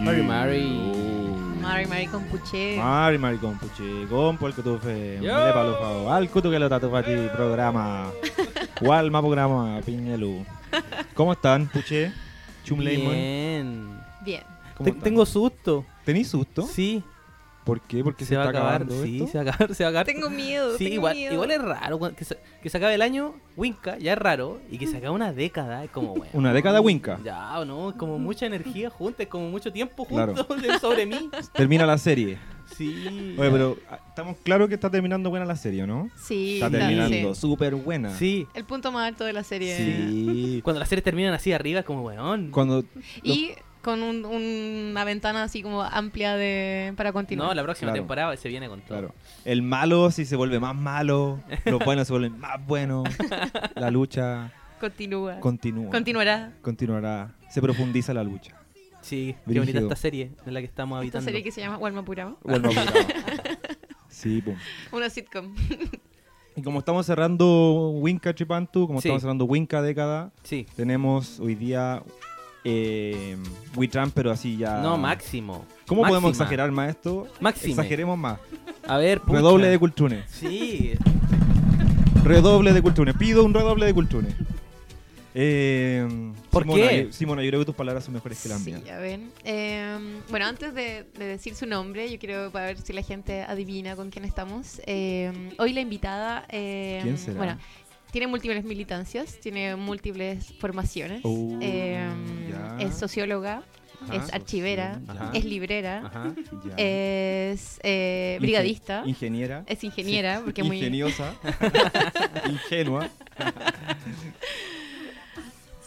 Mari Mari. Mari Mari con puché. Mari Mari con puché, con por que tu fe, Yo. mele pa lo fa, al kutu que lo tatu fati programa. ¿Cuál más programa, Piñelu? ¿Cómo están, puché? Chum Lemon. Bien. Bien. Tengo susto. ¿Tenís susto? Sí. ¿Por qué? Porque se, Se va a está acabar. acabando Sí, esto. se va a acabar, se va a acabar. Tengo miedo. Sí, tengo igual, miedo. igual es raro que se, que se acabe el año, Winca, ya es raro, y que se acabe una década, es como, bueno. Una década Winca. Ya, ¿no? Es como mucha energía junta, es como mucho tiempo Claro. de- sobre mí. Termina la serie. Sí. Oye, pero ah, estamos claros que está terminando buena la serie, ¿no? Sí, Está terminando sí. súper buena. Sí. El punto más alto de la serie. Sí. Cuando las series terminan así arriba, es como, weón. Cuando Y con un- una ventana así como amplia de para continuar. No, la próxima Claro. temporada se viene con todo. Claro. El malo si se vuelve más malo, los buenos se vuelven más buenos. La lucha Continúa. continúa. Continuará. Continuará. Se profundiza la lucha. Sí, qué bonita esta serie en la que estamos Esta habitando. serie que se llama Walma Purama. Sí, pum. Una sitcom. Y como estamos cerrando Winca Chipantu, como Sí. estamos cerrando Winca década, Sí. tenemos hoy día eh, pero así ya. No, máximo. ¿Cómo podemos exagerar más esto? Máxime. Exageremos más. A ver, pucha. Redoble de cultunes. Sí. Redoble de cultunes. Pido un redoble de cultunes. Eh, ¿Por Simona, qué? yo- Simona, yo creo que tus palabras son mejores que las Sí, mías. ya ven. Eh, bueno, antes de, de decir su nombre, yo quiero para ver si la gente adivina con quién estamos. Eh, hoy la invitada. eh, ¿Quién será? Bueno, tiene múltiples militancias, tiene múltiples formaciones. Eh, ya. es socióloga, Ajá. es archivera, Ajá. es librera, Ajá. Es eh, brigadista, Ingeniera. es ingeniera, porque muy. Ingeniosa. ingenua.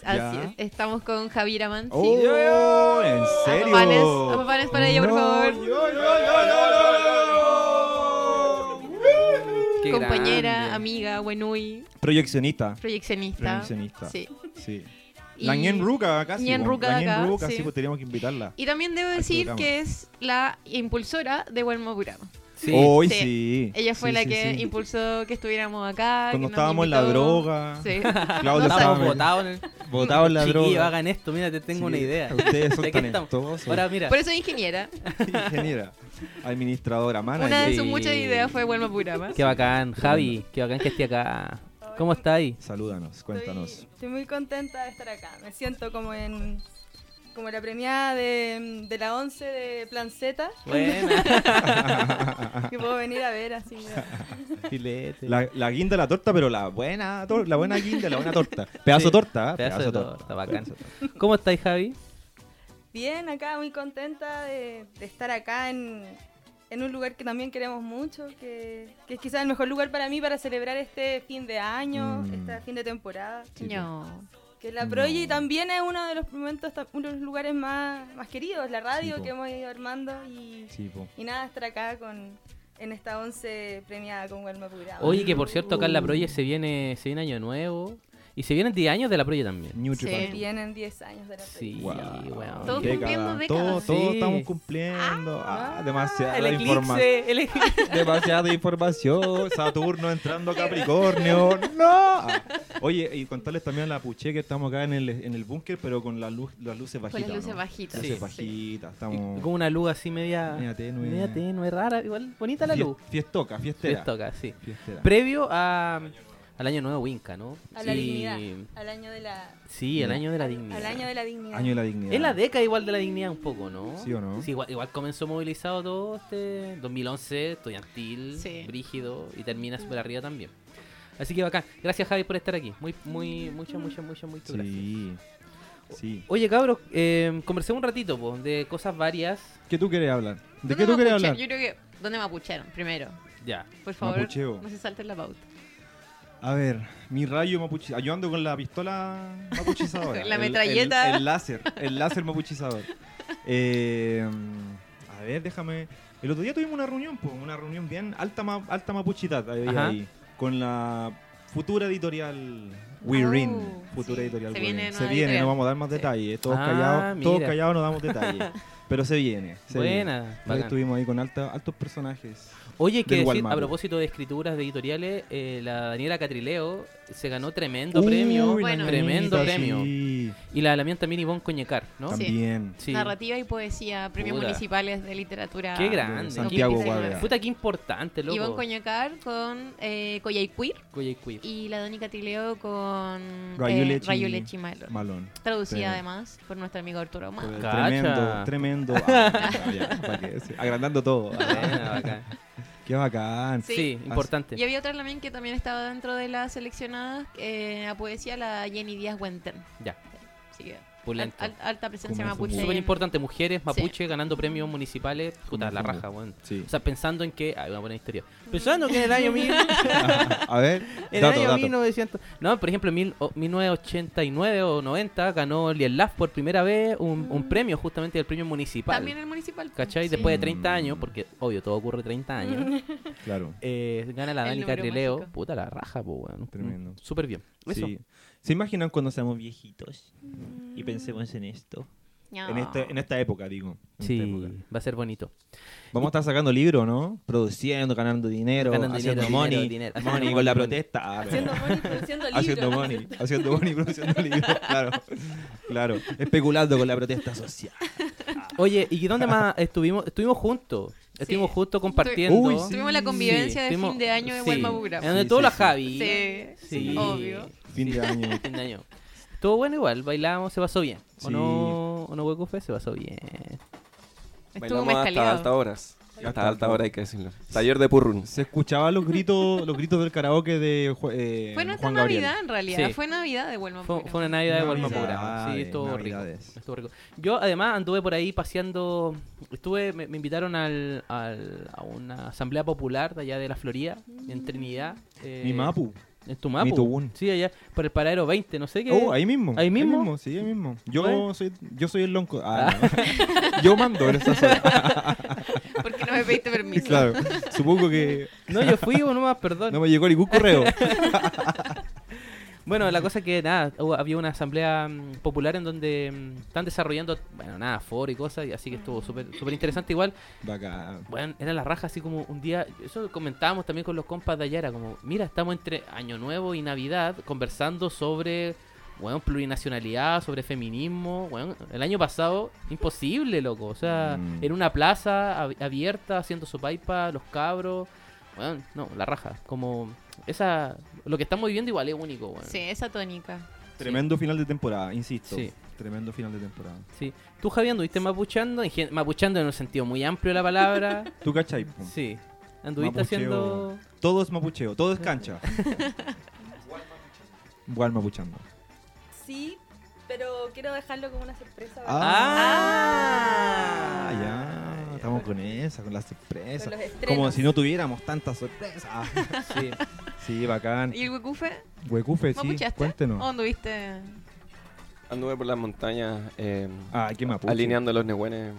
Así es. Estamos con Javier Amansi. Oh, ¿en serio? Apapanes, apapanes para ella, por favor. yo, yo, yo, compañera, grande. amiga, buenui, Proyeccionista. proyeccionista. Proyeccionista. Sí. Sí. Y- La Ñen Ruca sí. Ñen. Ruca La Ñen Ruca, sí. sí, pues teníamos que invitarla. Y también debo decir que es la impulsora de Huelma Purama. Sí. Hoy Sí. sí. Ella fue Sí, la sí, que sí. impulsó que estuviéramos acá. Cuando estábamos en la droga. Sí. Claudio Estamos botados en el... botado en la Chiquillo, droga. hagan esto, mira, te tengo Sí, una idea. Ustedes son talentosos. Ahora mira, Por eso es ingeniera. Ingeniera, administradora, manager. Una de sus Sí. muchas ideas fue Huelma Purama. qué bacán. Javi, qué bacán que esté acá. ¿Cómo está ahí? Salúdanos, cuéntanos. Estoy, estoy muy contenta de estar acá. Me siento como en como la premiada de, de la 11 de Plan Z, Buena. que puedo venir a ver así. Filete. La, la guinda de la torta, pero la buena, tor- la buena guinda, la buena torta. Pedazo Sí, torta, ¿eh? Pedazo de torta, bacán. ¿Cómo estáis, Javi? Bien, acá muy contenta de, de estar acá en, en un lugar que también queremos mucho, que, que es quizás el mejor lugar para mí para celebrar este fin de año, Mm. este fin de temporada. Sí, No. Que la No. Proye también es uno de los momentos, uno de los lugares más, más queridos, la radio Sí, que hemos ido armando y, Sí, po. y nada, estar acá con en esta 11 premiada con Huelma Purama. Oye, que por cierto, acá en la Proye se viene, se viene año nuevo. Y se vienen 10 años de la Proye también. Nutri-Pan. Sí. Vienen 10 años de la Proye. Sí, Wow. weón. Todos Década. cumpliendo décadas. Todos, todos Sí. estamos cumpliendo. Ah, demasiada el información. eclipse, el eclipse. Demasiada información. Saturno entrando a Capricornio. ¡No! Ah. Oye, y contarles también a la Puché que estamos acá en el, en el búnker, pero con la luz, las luces Con bajitas. las luces ¿no? bajitas. Luces Sí. bajitas. Y Estamos. Con una luz así media. Media tenue. Media tenue, rara. Igual bonita la Fies- luz. Fiestoca, fiestera. Fiestoca, sí. Fiestera. Previo a, al año nuevo Winca, ¿no? A la dignidad, al año de la, Sí, el año de la dignidad. al año de la dignidad. Año de la dignidad. Es la década igual de la dignidad un poco, ¿no? ¿Sí o no? Sí, igual, igual comenzó movilizado todo este 2011, estudiantil, Sí. brígido y termina súper arriba también. Así que bacán. Gracias Javi por estar aquí. Muy, muy, muchas, muchas, muchas, muchas gracias. Sí. Sí. Oye cabros, eh, conversemos un ratito po, de cosas varias. ¿Qué tú quieres hablar? ¿De ¿Dónde qué tú quieres mapuchean? hablar? Yo creo que. ¿Dónde mapucharon? Primero. Ya. Por favor. Mapucheo. No se salten la pauta. A ver, mi rayo mapuchizador. Yo ando con la pistola mapuchizadora. La metralleta. El, el láser, el láser mapuchizador. Eh, a ver, déjame. El otro día tuvimos una reunión, po, una reunión bien alta, ma- alta Ajá. ahí, con la futura editorial We Oh, Rin. Futura sí, editorial se We viene. Se viene, editorial. no vamos a dar más Sí. detalles. Todos Ah, callados, todos callados no damos detalles. Pero se viene. Se Buena, viene. Estuvimos ahí con alta- altos personajes. Oye, hay que decir, Walmart. a propósito de escrituras de editoriales, eh, la Daniela Catrileo se ganó tremendo Uy, premio. Bueno. tremendo premio. sí. Y la Lamián también Ivonne Coñecar, ¿no? También. Sí. Narrativa y poesía, premios Puta. municipales de literatura. Qué grande. Santiago qué-. Puta, qué importante, loco. Ivonne Coñacar con eh, Coyhaiquir. y la Donica Tileo con eh, Rayulechi Malón. Malón. Traducida Sí. además por nuestro amigo Arturo Cacha. Tremendo, tremendo. Ah, Agrandando todo. Qué bacán. Sí. Sí, importante. Y había otra también que también estaba dentro de las seleccionadas, eh, a poesía, la Jenny Díaz Huenten. Ya, Así que. Al- al- alta presencia mapuche. Súper importante, mujeres mapuche ganando premios municipales. Puta, la raja, weón. Sí. O sea, pensando en que. Ah, una buena historia. Pensando que en el año mil. A ver, En dato, el año dato. 1900. No, por ejemplo, en mil- o- 1989 o 90 ganó Lielaf por primera vez un, un premio, justamente el premio municipal. También el municipal. ¿Cachai? sí. Después de 30 Mm. años, porque obvio, todo ocurre 30 años. Claro. eh, gana la El Danica número Trileo. mágico. Puta la raja, pues, weón. Tremendo. Mm, Súper bien. Eso. ¿Se imaginan cuando seamos viejitos? Y pensemos en esto. No. En, este, en esta época, digo. en Sí, época. va a ser bonito. Vamos a estar sacando libros, ¿no? Produciendo, ganando dinero, Ganando haciendo dinero, money, dinero, dinero, haciendo money money, con la protesta. Ah, Haciendo money, produciendo libros. haciendo money, haciendo money, produciendo libros, claro, claro, especulando con la protesta social. Oye, ¿y dónde más estuvimos? Estuvimos juntos. Estuvimos Sí. juntos compartiendo. Uy, sí. Tuvimos la convivencia de fin de año de sí, Huelma Bura. En donde Sí, todo sí, la sí. Javi. Sí, Sí. obvio. Fin de año. Fin de año. Estuvo bueno igual, bailamos, se pasó bien. ¿O Sí. no, o no Huecufe? Se pasó bien. Estuvo Bailamos hasta mezcaleado. altas horas. Hasta Hasta alta altas hora hay que decirlo. Taller de Purrun. Se escuchaban los gritos, los gritos del karaoke de Ju- eh, Fue nuestra Juan Gabriel. Navidad en realidad. Sí. Fue Navidad de Huelma Fue, Bura. fue una Navidad de Huelma Navidades, Pura. Sí, estuvo rico. Navidades. Estuvo rico. Yo además anduve por ahí paseando. Estuve, me, me invitaron al, al- a una asamblea popular de allá de la Florida, en Trinidad. eh, Mi Mapu. En tu Tubún. Sí, allá por el paradero 20, no sé qué. Oh, ahí mismo. ¿Ahí mismo? Sí, ahí mismo. Yo soy, yo soy el lonco. Ah, no. yo mando en esa zona. ¿Por qué no me pediste permiso? claro. Supongo que No, yo fui o nomás, perdón. no me llegó ningún correo. Bueno, la cosa que nada, hubo- había una asamblea mm, popular en donde mm, están desarrollando, bueno, nada, foro y cosas, y así que estuvo súper súper interesante igual. Bacán. Bueno, era la raja así como un día, eso comentábamos también con los compas de allá, era como, mira, estamos entre Año Nuevo y Navidad conversando sobre, bueno, plurinacionalidad, sobre feminismo, bueno, el año pasado, imposible, loco, o sea, Mm. en una plaza ab- abierta, haciendo sopaipa, los cabros, bueno, no, la raja, como, esa, lo que estamos viviendo igual es único, bueno. Sí, esa tónica. Tremendo final de temporada, insisto. Sí. Tremendo final de temporada. Sí. ¿Tú, Javier, anduviste mapuchando? En gen- Mapuchando en un sentido muy amplio de la palabra. ¿Tú cachai? sí. Anduviste Mapucheo. haciendo... Todo es mapucheo, todo es cancha. Igual mapuchando. Sí, pero quiero dejarlo como una sorpresa. Ah, Ah. ya. Estamos con esa, con las sorpresas. Como si no tuviéramos tantas sorpresas. Sí. Sí, bacán. ¿Y el huecufe? Huecufe, sí, cuéntenos. ¿O anduviste? Anduve por las montañas eh, Ah, qué mapuche. alineando los nehuenes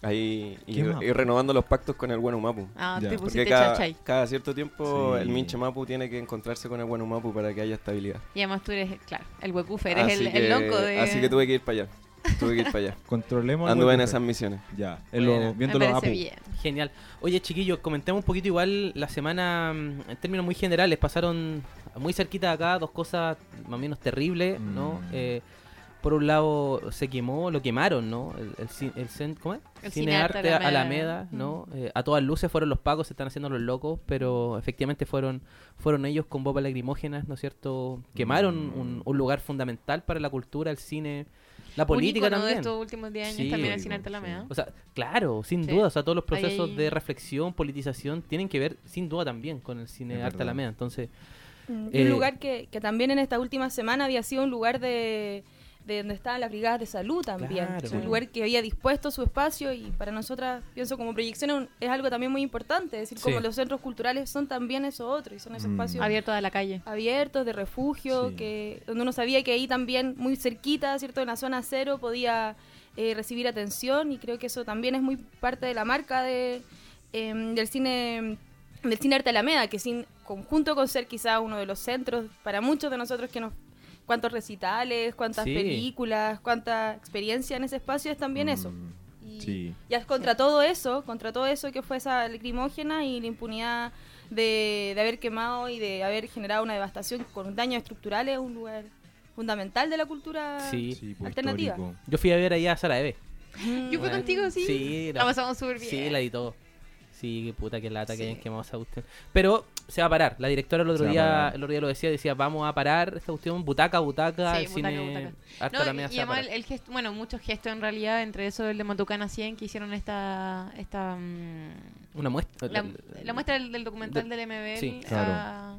ahí y, renovando los pactos con el buen Mapu. Ah, Ya. te Porque pusiste cada, chachay. cada cierto tiempo Sí. el Minche Mapu tiene que encontrarse con el buen Mapu para que haya estabilidad. Y además tú eres, claro, el huecufe, eres el, que, el loco de... Así que tuve que ir para allá. Tuve que ir para allá. Controlemos Anduve en esas misiones. Ya, en lo- viendo Me los parece Apu. bien. Genial. Oye, chiquillos, comentemos un poquito igual la semana mm, en términos muy generales. Pasaron muy cerquita de acá dos cosas más o menos terribles, ¿no? Mm. Eh, por un lado se quemó, lo quemaron, ¿no? El, el, el cen- ¿cómo es? El Cine Cinearte Arte Alameda. Alameda, ¿no? Eh, a todas luces fueron los pagos, se están haciendo los locos, pero efectivamente fueron fueron ellos con bombas lacrimógenas, ¿no es cierto? Quemaron Mm. un, un lugar fundamental para la cultura, el cine, la Un política de también. estos últimos 10 años Sí. también el Ícono, cine Arte sí. Alameda. O sea, claro, sin Sí. duda, o sea, todos los Ahí procesos hay- de reflexión, politización tienen que ver sin duda también con el cine Arte. Alameda. Entonces, Mm, y Eh, un lugar que, que también en esta última semana había sido un lugar de, de donde estaban las brigadas de salud también. Claro. Un lugar que había dispuesto su espacio y para nosotras, pienso como proyección, es es algo también muy importante. Es decir, Sí. como los centros culturales son también eso otro y son esos Mm. espacios Abierto a la calle. abiertos, de refugio, Sí. que donde uno sabía que ahí también, muy cerquita, ¿cierto? En la zona cero podía eh, recibir atención y creo que eso también es muy parte de la marca de, em, del cine del cine Arte Alameda, que sin conjunto con ser quizá uno de los centros para muchos de nosotros que nos cuántos recitales, cuántas Sí. películas, cuánta experiencia en ese espacio es también eso. Mm, Y Sí. ya es contra todo eso, contra todo eso que fue esa lacrimógena y la impunidad de, de haber quemado y de haber generado una devastación con daños estructurales, un lugar, un fundamental de la cultura. Sí. Sí, pues, Alternativa. histórico. Yo fui a ver allá a Sara Eve. Yo fui Bueno, contigo, sí. Sí, La pasamos súper bien. Sí, la editó. Sí, qué puta, qué lata que Sí. hayan quemado esa cuestión. Pero se va a parar. La directora el otro Se día el otro día lo decía, decía, vamos a parar esta cuestión, butaca, butaca, Sí, el butaca, cine butaca. Arte No, Alameda y además el, el gesto, bueno, muchos gestos en realidad, entre eso el de Matucana 100 que hicieron esta, esta mm, Una muestra. la, la muestra del, del documental de- del MBL sí, claro. a-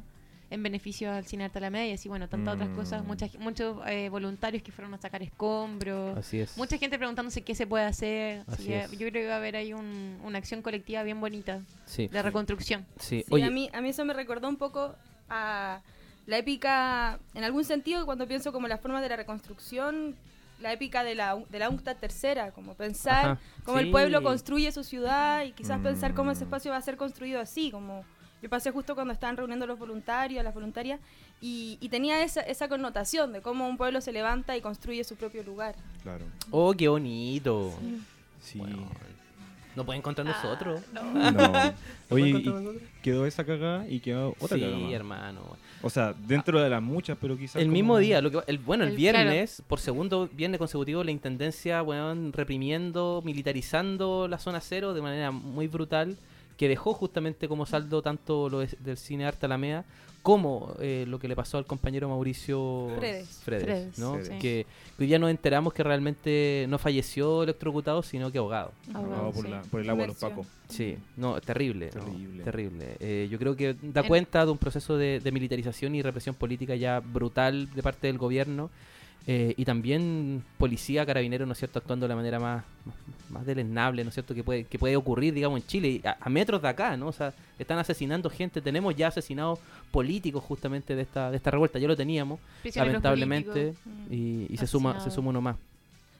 en beneficio al cine Arte Alameda y así, bueno, tantas otras Mm. cosas, muchas, muchos eh, voluntarios que fueron a sacar escombros. Así es. Mucha gente preguntándose qué se puede hacer. Así que yo creo que va a haber ahí un- una acción colectiva bien bonita Sí. de reconstrucción. sí. Sí, Oye, a, mí, a mí eso me recordó un poco a la épica, en algún sentido, cuando pienso como las formas de la reconstrucción, la épica de la, de la UNCTAD tercera, como pensar Ajá, cómo el sí. pueblo construye su ciudad y quizás Mm. pensar cómo ese espacio va a ser construido así, como yo pasé justo cuando estaban reuniendo los voluntarios, las voluntarias, y, y tenía esa, esa connotación de cómo un pueblo se levanta y construye su propio lugar. Claro. oh, qué bonito. Sí. Bueno, no pueden contra nosotros. no. No. Oye, ¿Pueden contra y nosotros? quedó esa cagada y quedó otra sí, cagada más. hermano. O sea, dentro de las muchas, pero quizás El como- mismo día, lo que, el, bueno, el, El- viernes, por segundo viernes consecutivo, la intendencia, weón, reprimiendo, militarizando la zona cero de manera muy brutal, que dejó justamente como saldo tanto lo de- del cine Arte Alameda como eh, lo que le pasó al compañero Mauricio Fredes. Fredes, ¿no? Que, que hoy ya nos enteramos que realmente no falleció electrocutado, sino que ahogado. Ahogado, No, por, sí. la- por el agua de los pacos. Sí, no, terrible. ¿no? Terrible. terrible. Eh, yo creo que da En- cuenta de un proceso de, de militarización y represión política ya brutal de parte del gobierno. Eh, y también policía, carabineros, ¿no es cierto?, actuando de la manera más, más, más deleznable, ¿no es cierto?, que puede, que puede ocurrir, digamos, en Chile, a, a metros de acá, ¿no? O sea, están asesinando gente, tenemos ya asesinados políticos justamente de esta, de esta revuelta, ya lo teníamos, lamentablemente, y, y se suma se suma uno más,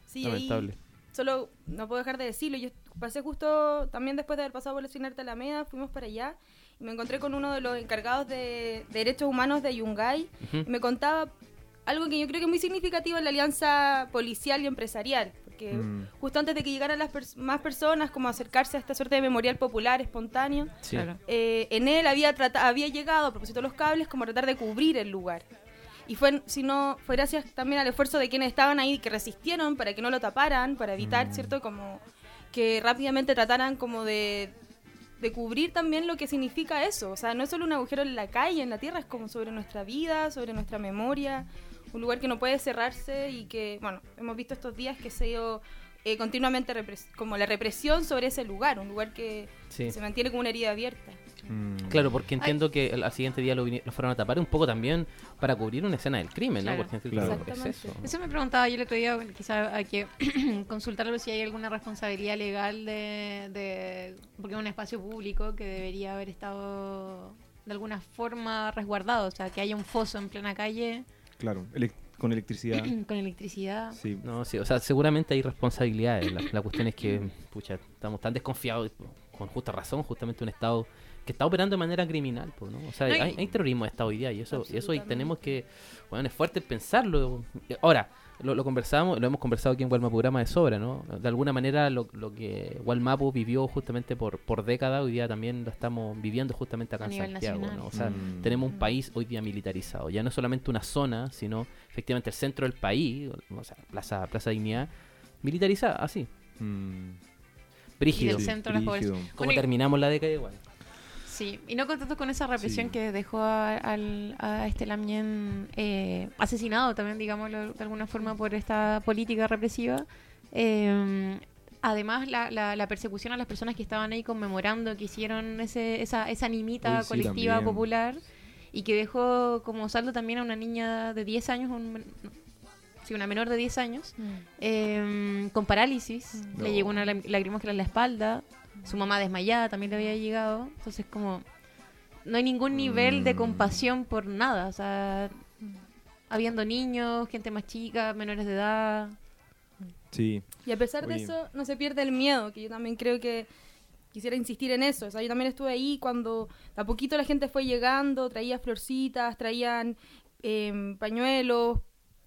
Sí, lamentable. solo no puedo dejar de decirlo. Yo pasé justo también después de haber pasado por el cine Arte Alameda, fuimos para allá y me encontré con uno de los encargados de, de derechos humanos de Yungay y me contaba algo que yo creo que es muy significativo en la alianza policial y empresarial. Porque Mm. justo antes de que llegaran las pers- más personas, como acercarse a esta suerte de memorial popular espontáneo, Sí. Eh, en él había, trata- había llegado, a propósito de los cables, como a tratar de cubrir el lugar. Y fue, si no, fue gracias también al esfuerzo de quienes estaban ahí, que resistieron para que no lo taparan, para evitar, Mm. ¿cierto? Como que rápidamente trataran como de, de cubrir también lo que significa eso. O sea, no es solo un agujero en la calle, en la tierra, es como sobre nuestra vida, sobre nuestra memoria, un lugar que no puede cerrarse y que, bueno, hemos visto estos días que se ha ido eh, continuamente como la represión sobre ese lugar, un lugar que Sí. se mantiene como una herida abierta. Mm. Claro, porque entiendo que el- al siguiente día lo, fueron a tapar un poco también para cubrir una escena del crimen, Claro. ¿no? Porque Claro. es Exactamente. eso. Eso me preguntaba yo el otro día, quizá hay que consultarlo si hay alguna responsabilidad legal de, de- porque es un espacio público que debería haber estado de alguna forma resguardado, o sea, que haya un foso en plena calle Claro, elec- con electricidad. con electricidad. sí. No, sí, o sea, seguramente hay responsabilidades. La, la cuestión es que, pucha, estamos tan desconfiados, con justa razón, justamente un Estado que está operando de manera criminal, pues, ¿no? O sea, No, y- hay, hay terrorismo de Estado hoy día y eso, y eso Absolutamente. tenemos que, bueno, es fuerte pensarlo. Ahora, lo, lo conversamos, lo hemos conversado aquí en Walmapurama de sobra, ¿no? De alguna manera lo, lo que Walmapu vivió justamente por, por décadas, hoy día también lo estamos viviendo justamente acá A en Santiago, nacional. ¿no? O sea, Mm. tenemos un país hoy día militarizado. Ya no es solamente una zona, sino efectivamente el centro del país, o sea, Plaza, Plaza Dignidad, militarizada, así. Mm. Brígido. del centro de la brígido. población. ¿Cómo Bueno, y- terminamos la década igual? Sí, y no contentos con esa represión Sí. que dejó a, al- a este Lamien eh, asesinado también, digámoslo de alguna forma, por esta política represiva. eh, además, la, la- la persecución a las personas que estaban ahí conmemorando, que hicieron ese, esa, esa animita Uy, sí, colectiva también. popular y que dejó como saldo también a una niña de 10 años, un sí, una menor de 10 años, eh, con parálisis. No. Le llegó una lagrimógena en la espalda. Su mamá desmayada también le había llegado. Entonces, como. No hay ningún nivel de Mm. compasión por nada. O sea, habiendo niños, gente más chica, menores de edad. Sí. Y a pesar de eso, no se pierde el miedo, que yo también creo que quisiera insistir en eso. O sea, yo también estuve ahí cuando de a poquito la gente fue llegando, traía florcitas, traían em, pañuelos.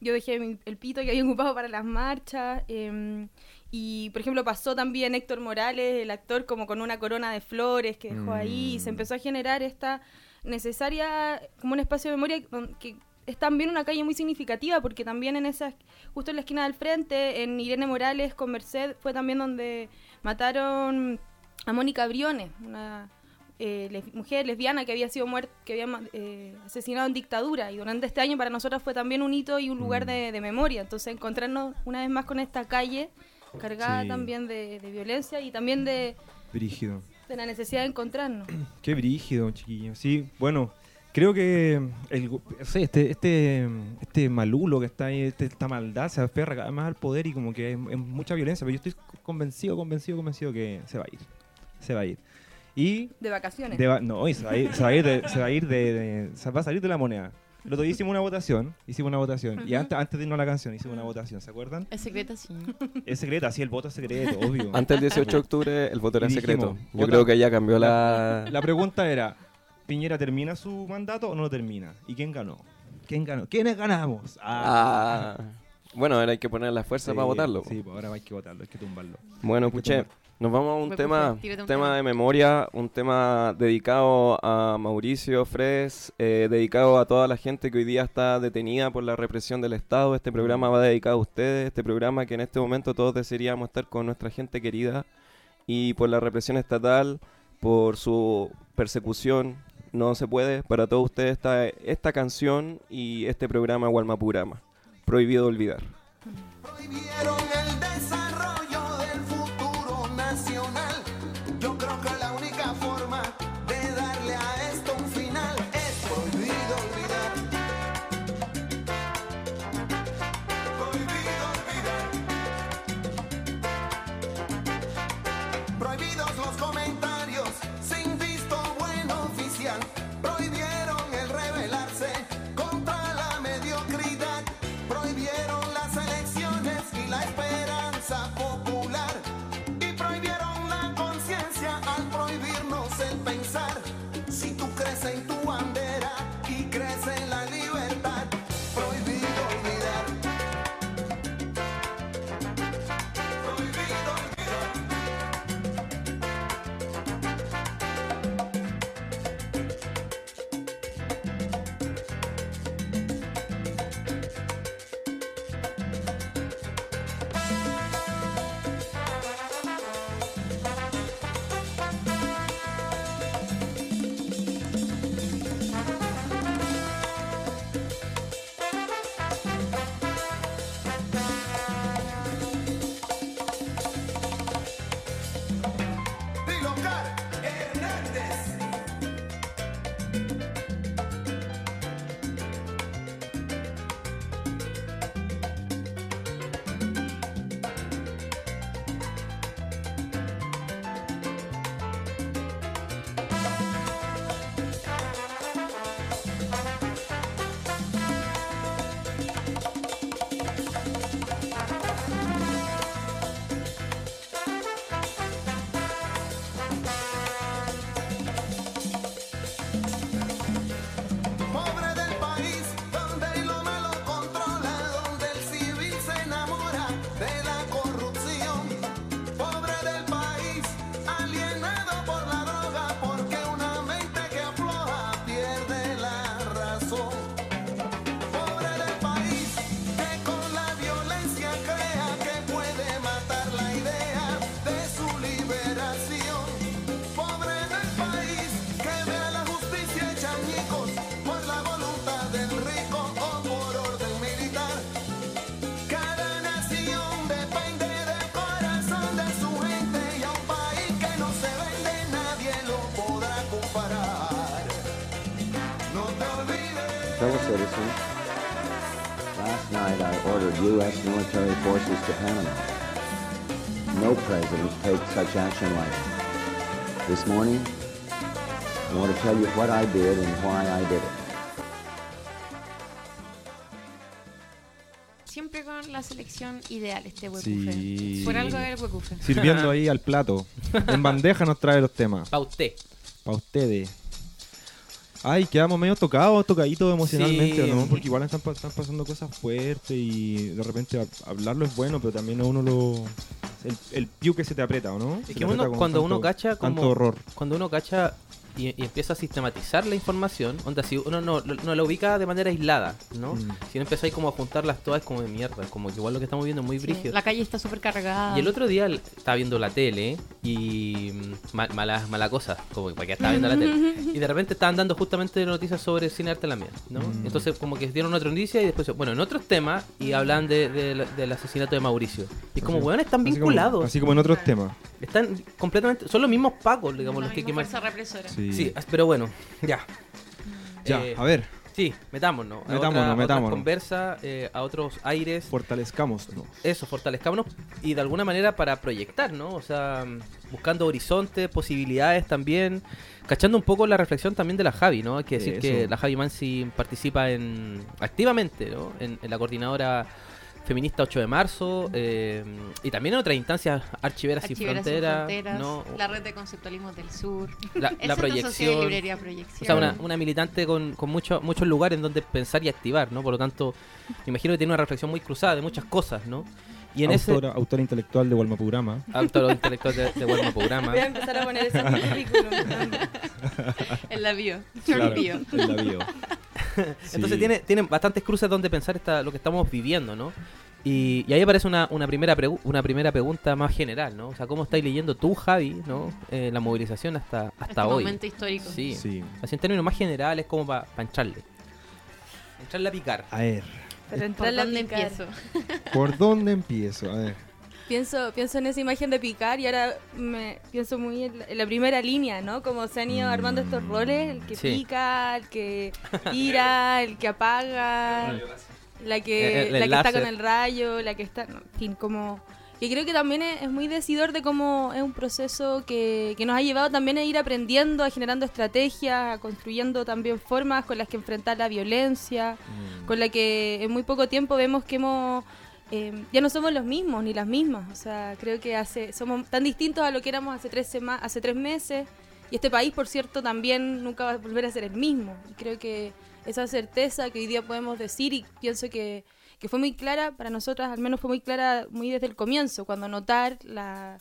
Yo dejé el pito que había ocupado para las marchas. em, y, por ejemplo, pasó también Héctor Morales, el actor, como con una corona de flores que dejó ahí. Y se Mm. empezó a generar esta necesaria, como un espacio de memoria que es también una calle muy significativa porque también en esa, justo en la esquina del frente, en Irene Morales con Merced, fue también donde mataron a Mónica Briones, una eh, les- mujer lesbiana que había sido muerta, que había eh, asesinado en dictadura. Y durante este año para nosotras fue también un hito y un lugar Mm. de, de memoria. Entonces encontrarnos una vez más con esta calle cargada Sí. también de, de violencia y también de, Brígido. de la necesidad de encontrarnos. Qué brígido, chiquillo. Sí, bueno, creo que el, este, este, este malulo que está ahí, este- esta maldad se aferra cada vez más al poder y como que es, es mucha violencia, pero yo estoy convencido, convencido, convencido que se va a ir. Se va a ir. Y De vacaciones. de va- no, y se va a ir, se va a ir, de, se va a ir de, de- se va a salir de la moneda. El otro día hicimos una votación, hicimos una votación, y Ujú. antes, antes de irnos a la canción hicimos una votación, ¿se acuerdan? Es secreta, sí. Es secreta, sí, el voto es secreto, obvio. Antes del 18 de octubre el voto era Y dijimos, secreto. Yo vota- creo que ya cambió la... La pregunta era, ¿Piñera termina su mandato o no lo termina? ¿Y quién ganó? ¿Quién ganó? ¿Quiénes ganamos? Ah. Bueno, ahora hay que poner la fuerza Sí, para votarlo. Sí, pues ahora hay que votarlo, hay que tumbarlo. Bueno, puché, tumbar. Nos vamos a un tema, tírate un tema de memoria, un tema dedicado a Mauricio Fres, eh, dedicado a toda la gente que hoy día está detenida por la represión del Estado. Este programa va dedicado a ustedes, este programa que en este momento todos desearíamos estar con nuestra gente querida y por la represión estatal, por su persecución, no se puede. Para todos ustedes está esta canción y este programa Walmapurama. Prohibido olvidar. Prohibieron el citizens, last night I ordered U.S. military forces to Panama. No president takes such action lightly. This morning, I want to tell you what I did and why I did it. Siempre con la selección ideal este huecufe. Sí. Por algo del huecufe. Sirviendo ahí al plato. En bandeja nos trae los temas. Pa' usted. Para ustedes. Ay, quedamos medio tocados, tocaditos emocionalmente, Sí. ¿no? Porque igual están, pa- están pasando cosas fuertes y de repente a- hablarlo es bueno, pero también a uno lo... El, el piu que se te aprieta, ¿o no? Es que uno, cuando tanto- uno cacha como... Tanto horror. Cuando uno cacha y, y empieza a sistematizar la información, onda, si uno no, no la ubica de manera aislada, ¿no? Mm. Si uno empieza ahí como a juntarlas todas como de mierda, como que igual lo que estamos viendo es muy Sí, brígido. La calle está súper cargada. Y el otro día estaba viendo la tele y mm, ma- mala, mala cosa, como que estaba viendo la tele. Y de repente estaban dando justamente noticias sobre cine arte la ¿no? Mm. Entonces como que dieron otra noticia y después, bueno, en otros temas y hablan de, del asesinato de Mauricio. Y como, weón, están así como- vinculados. Así como en otros temas. Están completamente, son los mismos pacos, digamos, La los que misma queman. fuerza represora. Sí. Pero bueno, ya. Ya, Eh, a ver, Sí, metámonos. Metámonos, otra- a otras metámonos. conversa, eh, a otros aires. fortalezcamos. Eso, fortalezcámonos y de alguna manera para proyectar, ¿no? O sea, buscando horizontes, posibilidades también, cachando un poco la reflexión también de la Javi, ¿no? Hay que decir Eso. que la Javi Mansi participa en activamente, ¿no? En, en la coordinadora feminista 8 de marzo eh, y también en otras instancias archiveras, sin Archiveras sin frontera, fronteras, ¿no? la red de conceptualismo del sur. La, proyección. Librería Proyección. O sea, una, una militante con, con mucho- muchos lugares en donde pensar y activar, ¿no? Por lo tanto, me imagino que tiene una reflexión muy cruzada de muchas cosas, ¿no? Y en autora, autora intelectual de Walmapurama. ese autor intelectual de, de Walma Programa. Voy a empezar a poner mi currículum. En la bio. Short Claro, bio. en la bio. Entonces tiene, tiene bastantes cruces donde pensar esta, lo que estamos viviendo, ¿no? Y, y ahí aparece una, una, primera pregu- una primera pregunta más general, ¿no? O sea, ¿cómo estáis leyendo tú, Javi, ¿no? Eh, la movilización hasta, hasta Este hoy. momento histórico. Sí. Sí. Así en términos más generales, como para entrarle. Entrarle a picar. A ver, Pero ¿Por dónde picar. empiezo? ¿por dónde empiezo? A ver. Pienso, pienso en esa imagen de picar y ahora me pienso muy en la, en la primera línea, ¿no? Como se han ido armando estos Mm. roles, el que Sí. pica, el que tira, el que apaga, la que, El- el la que está con el rayo, la que está, no, en fin, como que creo que también es, es muy decidor de cómo es un proceso que, que nos ha llevado también a ir aprendiendo, a generando estrategias, a construyendo también formas con las que enfrentar la violencia, con la que en muy poco tiempo vemos que hemos eh, ya no somos los mismos ni las mismas. O sea, creo que hace somos tan distintos a lo que éramos hace tres, sema- hace tres meses. Y este país, por cierto, también nunca va a volver a ser el mismo. Y creo que esa certeza que hoy día podemos decir y pienso que, que fue muy clara para nosotras, al menos fue muy clara muy desde el comienzo, cuando notar la,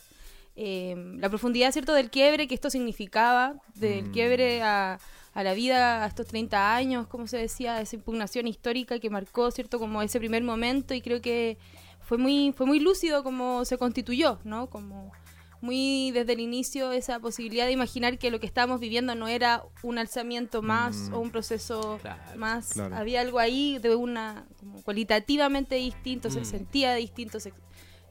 eh, la profundidad, ¿cierto?, del quiebre que esto significaba, del Mm. quiebre a, a la vida a estos 30 años, como se decía, esa impugnación histórica que marcó, ¿cierto?, como ese primer momento y creo que fue muy, fue muy lúcido como se constituyó, ¿no? Como muy desde el inicio esa posibilidad de imaginar que lo que estábamos viviendo no era un alzamiento más Mm. o un proceso Claro, más. claro. Había algo ahí de una como cualitativamente distinto, Mm. se sentía distinto, se,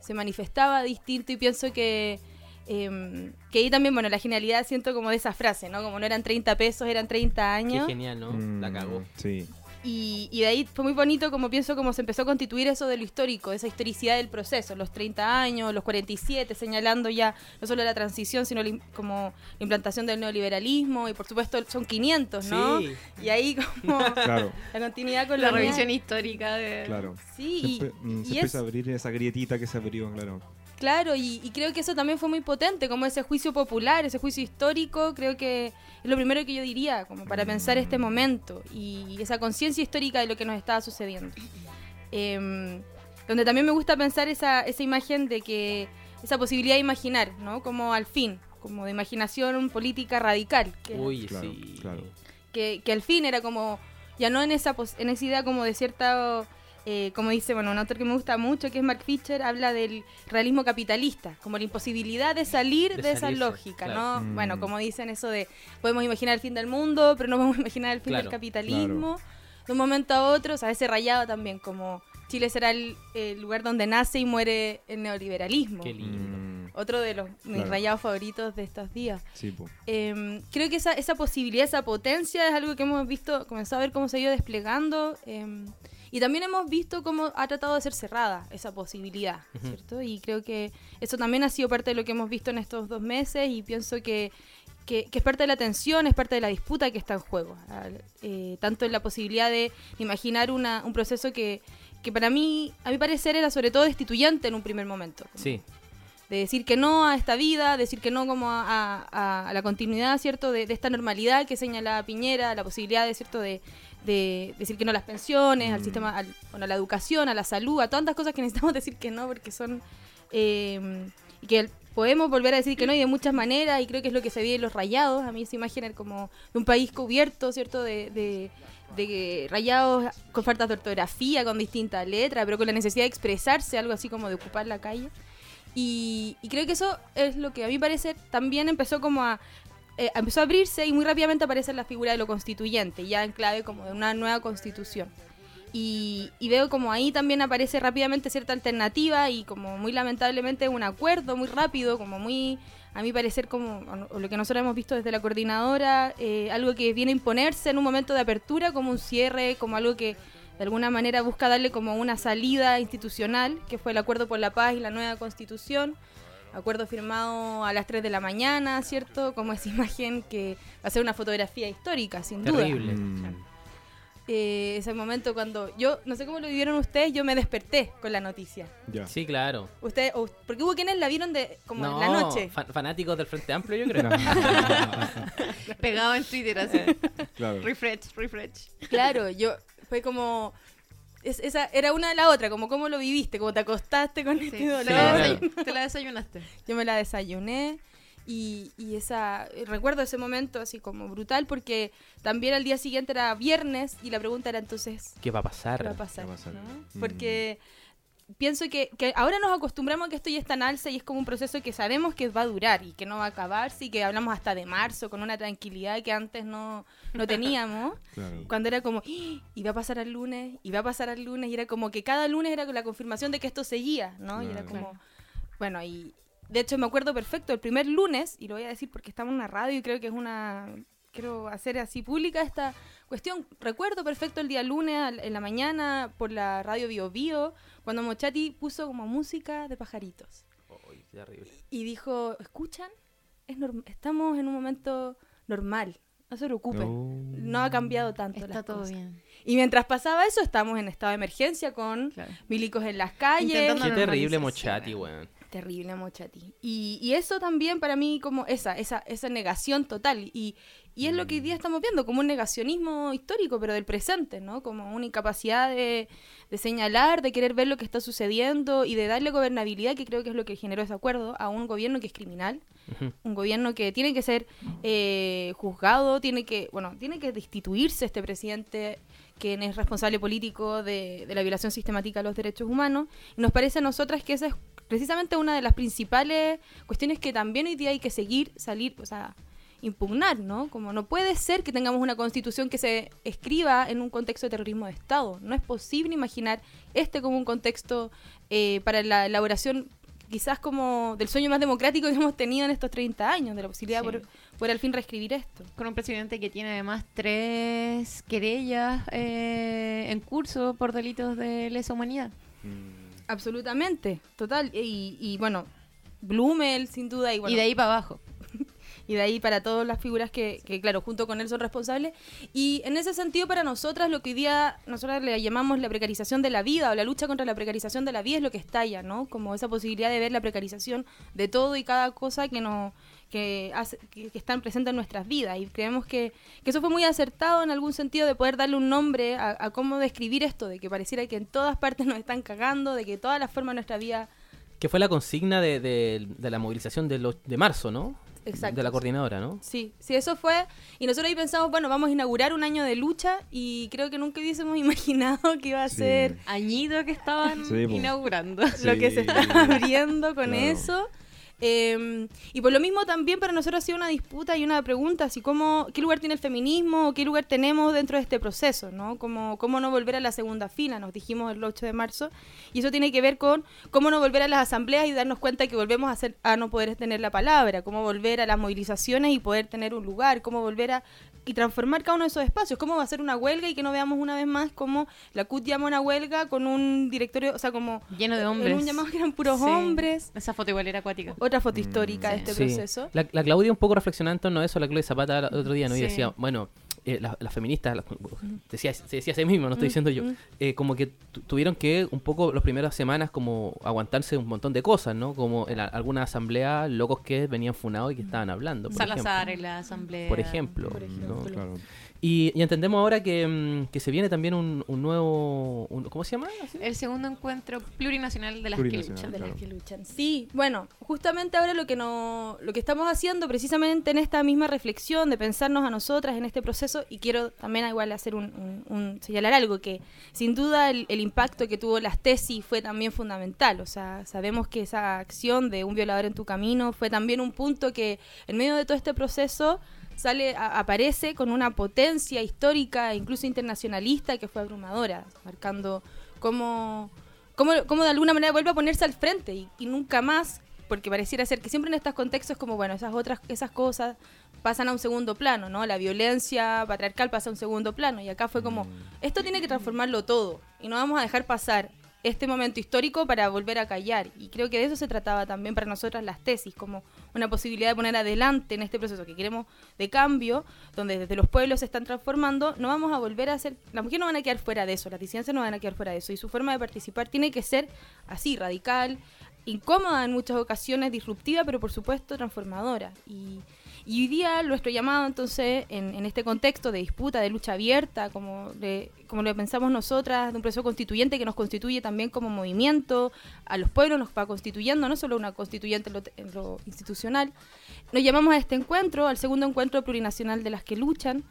se manifestaba distinto y pienso que em, que ahí también, bueno, la genialidad siento como de esa frase, ¿no? Como no eran 30 pesos, eran 30 Qué años. genial, ¿no? La Mm, cagó. Sí. Y, y de ahí fue muy bonito como pienso como se empezó a constituir eso de lo histórico, esa historicidad del proceso, los 30 años, los 47, señalando ya no solo la transición, sino la como la implantación del neoliberalismo y por supuesto son 500, ¿no? Sí. Y ahí como Claro, la continuidad con La la revisión histórica de... claro. Sí, Se, y, y se es- empieza a abrir esa grietita que se abrió, claro. Claro, y, y creo que eso también fue muy potente, como ese juicio popular, ese juicio histórico, creo que es lo primero que yo diría, como para pensar este momento y esa conciencia histórica de lo que nos estaba sucediendo. Em, donde también me gusta pensar esa, esa imagen de que, esa posibilidad de imaginar, ¿no? Como al fin, como de imaginación política radical. que- Uy, Claro, sí. claro. que, que al fin era como, ya no en esa, en esa idea como de cierta, eh, como dice, bueno, un autor que me gusta mucho, que es Mark Fisher, habla del realismo capitalista, como la imposibilidad de salir De de, esa salirse, lógica, claro. ¿no? Mm. Bueno, como dicen eso de, podemos imaginar el fin del mundo, pero no podemos imaginar el fin Claro, del capitalismo. De un momento a otro, o sea, ese rayado también, como Chile será el, el lugar donde nace y muere el neoliberalismo. Qué lindo. Mm, Otro de los mis Claro. rayados favoritos de estos días. sí. Eh, creo que esa, esa posibilidad, esa potencia es algo que hemos visto, comenzado a ver cómo se ha ido desplegando. eh, y también hemos visto cómo ha tratado de ser cerrada esa posibilidad. ¿cierto? Y creo que eso también ha sido parte de lo que hemos visto en estos dos meses y pienso que, que, que es parte de la tensión, es parte de la disputa que está en juego. Eh, tanto en la posibilidad de imaginar una, un proceso que, que para mí, a mi parecer, era sobre todo destituyente en un primer momento. Sí. de decir que no a esta vida, decir que no como a, a- a la continuidad, ¿cierto? De, de esta normalidad que señala Piñera, la posibilidad de, ¿cierto? De, de decir que no a las pensiones, al Mm. sistema, al- bueno, a la educación, a la salud, a tantas cosas que necesitamos decir que no porque son... eh, y que podemos volver a decir que no y de muchas maneras y creo que es lo que se ve en los rayados. A mí esa imagen era como de un país cubierto, ¿cierto? De, de, rayados con faltas de ortografía, con distintas letras, pero con la necesidad de expresarse, algo así como de ocupar la calle. Y, y creo que eso es lo que a mí parece también empezó como a eh, empezó a abrirse y muy rápidamente aparece la figura de lo constituyente, ya en clave como de una nueva constitución. Y, y veo como ahí también aparece rápidamente cierta alternativa y como muy lamentablemente un acuerdo muy rápido, como muy, a mi parecer, como o lo que nosotros hemos visto desde la coordinadora, eh, algo que viene a imponerse en un momento de apertura, como un cierre, como algo que de alguna manera busca darle como una salida institucional, que fue el acuerdo por la paz y la nueva constitución. Acuerdo firmado a las 3 de la mañana, ¿cierto? Como esa imagen que va a ser una fotografía histórica, sin duda. Terrible. Mm. Eh, ese momento cuando yo, no sé cómo lo vivieron ustedes, yo me desperté con la noticia. Ya. Sí, claro. Ustedes, o- porque hubo quienes la vieron de como no, en la noche. fa- fanáticos del Frente Amplio, yo creo. Pegado en Twitter así. claro. refresh, refresh. Claro, yo fue como es- esa era una de la otra, como cómo lo viviste, como te acostaste con Sí. este Te, dolor. te la desayunaste. Yo me la desayuné y, y esa recuerdo ese momento así como brutal porque también al día siguiente era viernes y la pregunta era entonces ¿Qué va a pasar? ¿qué va a pasar? ¿Qué va a pasar? ¿no? Mm. Porque pienso que, que ahora nos acostumbramos a que esto ya está en alza y es como un proceso que sabemos que va a durar y que no va a acabarse y que hablamos hasta de marzo con una tranquilidad que antes no, no teníamos. Claro. Cuando era como, "¡Ah! y va a pasar al lunes, y va a pasar al lunes, y era como que cada lunes era la confirmación de que esto seguía, ¿no? Y era como, bueno, y de hecho me acuerdo perfecto, el primer lunes, y lo voy a decir porque estamos en una radio y creo que es una, quiero hacer así pública esta cuestión, recuerdo perfecto el día lunes en la mañana por la radio Bio Bio, cuando Mochati puso como música de pajaritos Uy, terrible. y dijo, ¿escuchan? Es estamos en un momento normal, no se preocupen, no ha cambiado tanto Está las todo cosas". bien. Y mientras pasaba eso, estábamos en estado de emergencia con Claro. milicos en las calles. Intentando Qué terrible. Mochati, weón. Terrible Mochati. Y, y eso también para mí como esa, esa, esa negación total. Y, y es lo que hoy día estamos viendo, como un negacionismo histórico, pero del presente, ¿no? Como una incapacidad de, de señalar, de querer ver lo que está sucediendo y de darle gobernabilidad, que creo que es lo que generó ese acuerdo, a un gobierno que es criminal, un gobierno que tiene que ser eh, juzgado, tiene que, bueno, tiene que destituirse este presidente quien es responsable político de, de la violación sistemática de los derechos humanos. Y nos parece a nosotras que esa es precisamente una de las principales cuestiones que también hoy día hay que seguir, salir, o sea, impugnar, ¿no? Como no puede ser que tengamos una constitución que se escriba en un contexto de terrorismo de Estado. No es posible imaginar este como un contexto eh, para la elaboración quizás como del sueño más democrático que hemos tenido en estos 30 años, de la posibilidad Sí. de poder, poder al fin reescribir esto. Con un presidente que tiene además tres querellas eh, en curso por delitos de lesa humanidad. Mm. Absolutamente, total. Y, y, bueno, Blumel, sin duda, bueno, Y de ahí para abajo. Y de ahí para todas las figuras que, claro, junto con él son responsables. Y en ese sentido, para nosotras, lo que hoy día nosotras le llamamos la precarización de la vida o la lucha contra la precarización de la vida es lo que estalla, ¿no? Como esa posibilidad de ver la precarización de todo y cada cosa que nos que, hace, que, están presentes en nuestras vidas. Y creemos que, que eso fue muy acertado en algún sentido de poder darle un nombre a, a cómo describir esto, de que pareciera que en todas partes nos están cagando, de que todas las formas de nuestra vida Que fue la consigna de, de- de la movilización de, los- de marzo, ¿no? Exacto. De la coordinadora, ¿no? Sí, sí, eso fue. Y nosotros ahí pensamos, bueno, vamos a inaugurar un año de lucha y creo que nunca hubiésemos imaginado que iba a Sí. ser Añido que estaban Sí, inaugurando. lo que se está abriendo con Claro. eso. Eh, y por lo mismo también para nosotros ha sido una disputa y una pregunta, así como, ¿qué lugar tiene el feminismo? ¿Qué lugar tenemos dentro de este proceso? ¿no? Como, ¿Cómo no volver a la segunda fila? Nos dijimos el 8 de marzo. Y eso tiene que ver con cómo no volver a las asambleas y darnos cuenta que volvemos a, ser, a no poder tener la palabra, cómo volver a las movilizaciones y poder tener un lugar, cómo volver a y transformar cada uno de esos espacios, cómo va a ser una huelga y que no veamos una vez más cómo la CUT llama a una huelga con un directorio, o sea, como Lleno de hombres. en un llamado que eran puros Sí. hombres. Esa foto igual era acuática. Otra foto histórica de Mm. este Sí. proceso. La, la Claudia un poco reflexionando en torno a eso, la Claudia Zapata el otro día, ¿no? Y decía, bueno, eh, las las feministas, las- decía, se decía a sí mismo, no estoy diciendo yo, eh, como que tu- tuvieron que un poco las primeras semanas como aguantarse un montón de cosas, ¿no? Como en la- alguna asamblea, locos que venían funados y que estaban hablando, por Salazar ejemplo. en la asamblea. Por ejemplo, Por ¿no? ejemplo. Claro. Y, y entendemos ahora que, mm, que se viene también un, un nuevo... un- ¿Cómo se llama? ¿Así? El segundo encuentro plurinacional de las Plurinacional. que luchan. de las que luchan. Sí, bueno, justamente ahora lo que no, lo que estamos haciendo precisamente en esta misma reflexión de pensarnos a nosotras en este proceso y quiero también igual hacer un, un- un- señalar algo que sin duda el, el impacto que tuvo las tesis fue también fundamental, o sea, sabemos que esa acción de un violador en tu camino fue también un punto que en medio de todo este proceso sale a- aparece con una potencia histórica e incluso internacionalista que fue abrumadora, marcando cómo cómo, cómo de alguna manera vuelve a ponerse al frente y, y nunca más, porque pareciera ser que siempre en estos contextos como, bueno, esas otras, esas cosas pasan a un segundo plano, ¿no? La violencia patriarcal pasa a un segundo plano y acá fue como, esto tiene que transformarlo todo y no vamos a dejar pasar este momento histórico para volver a callar. Y creo que de eso se trataba también para nosotras las tesis, como una posibilidad de poner adelante en este proceso que queremos de cambio, donde desde los pueblos se están transformando, no vamos a volver a ser, las mujeres no van a quedar fuera de eso, las disidencias no van a quedar fuera de eso, y su forma de participar tiene que ser así, radical, incómoda en muchas ocasiones, disruptiva, pero por supuesto transformadora. Y, y hoy día nuestro llamado entonces en, en este contexto de disputa, de lucha abierta, como, le- como lo pensamos nosotras, de un proceso constituyente que nos constituye también como movimiento, a los pueblos nos va constituyendo, no solo una constituyente en lo, en lo institucional, nos llamamos a este encuentro, al segundo encuentro plurinacional de las que luchan,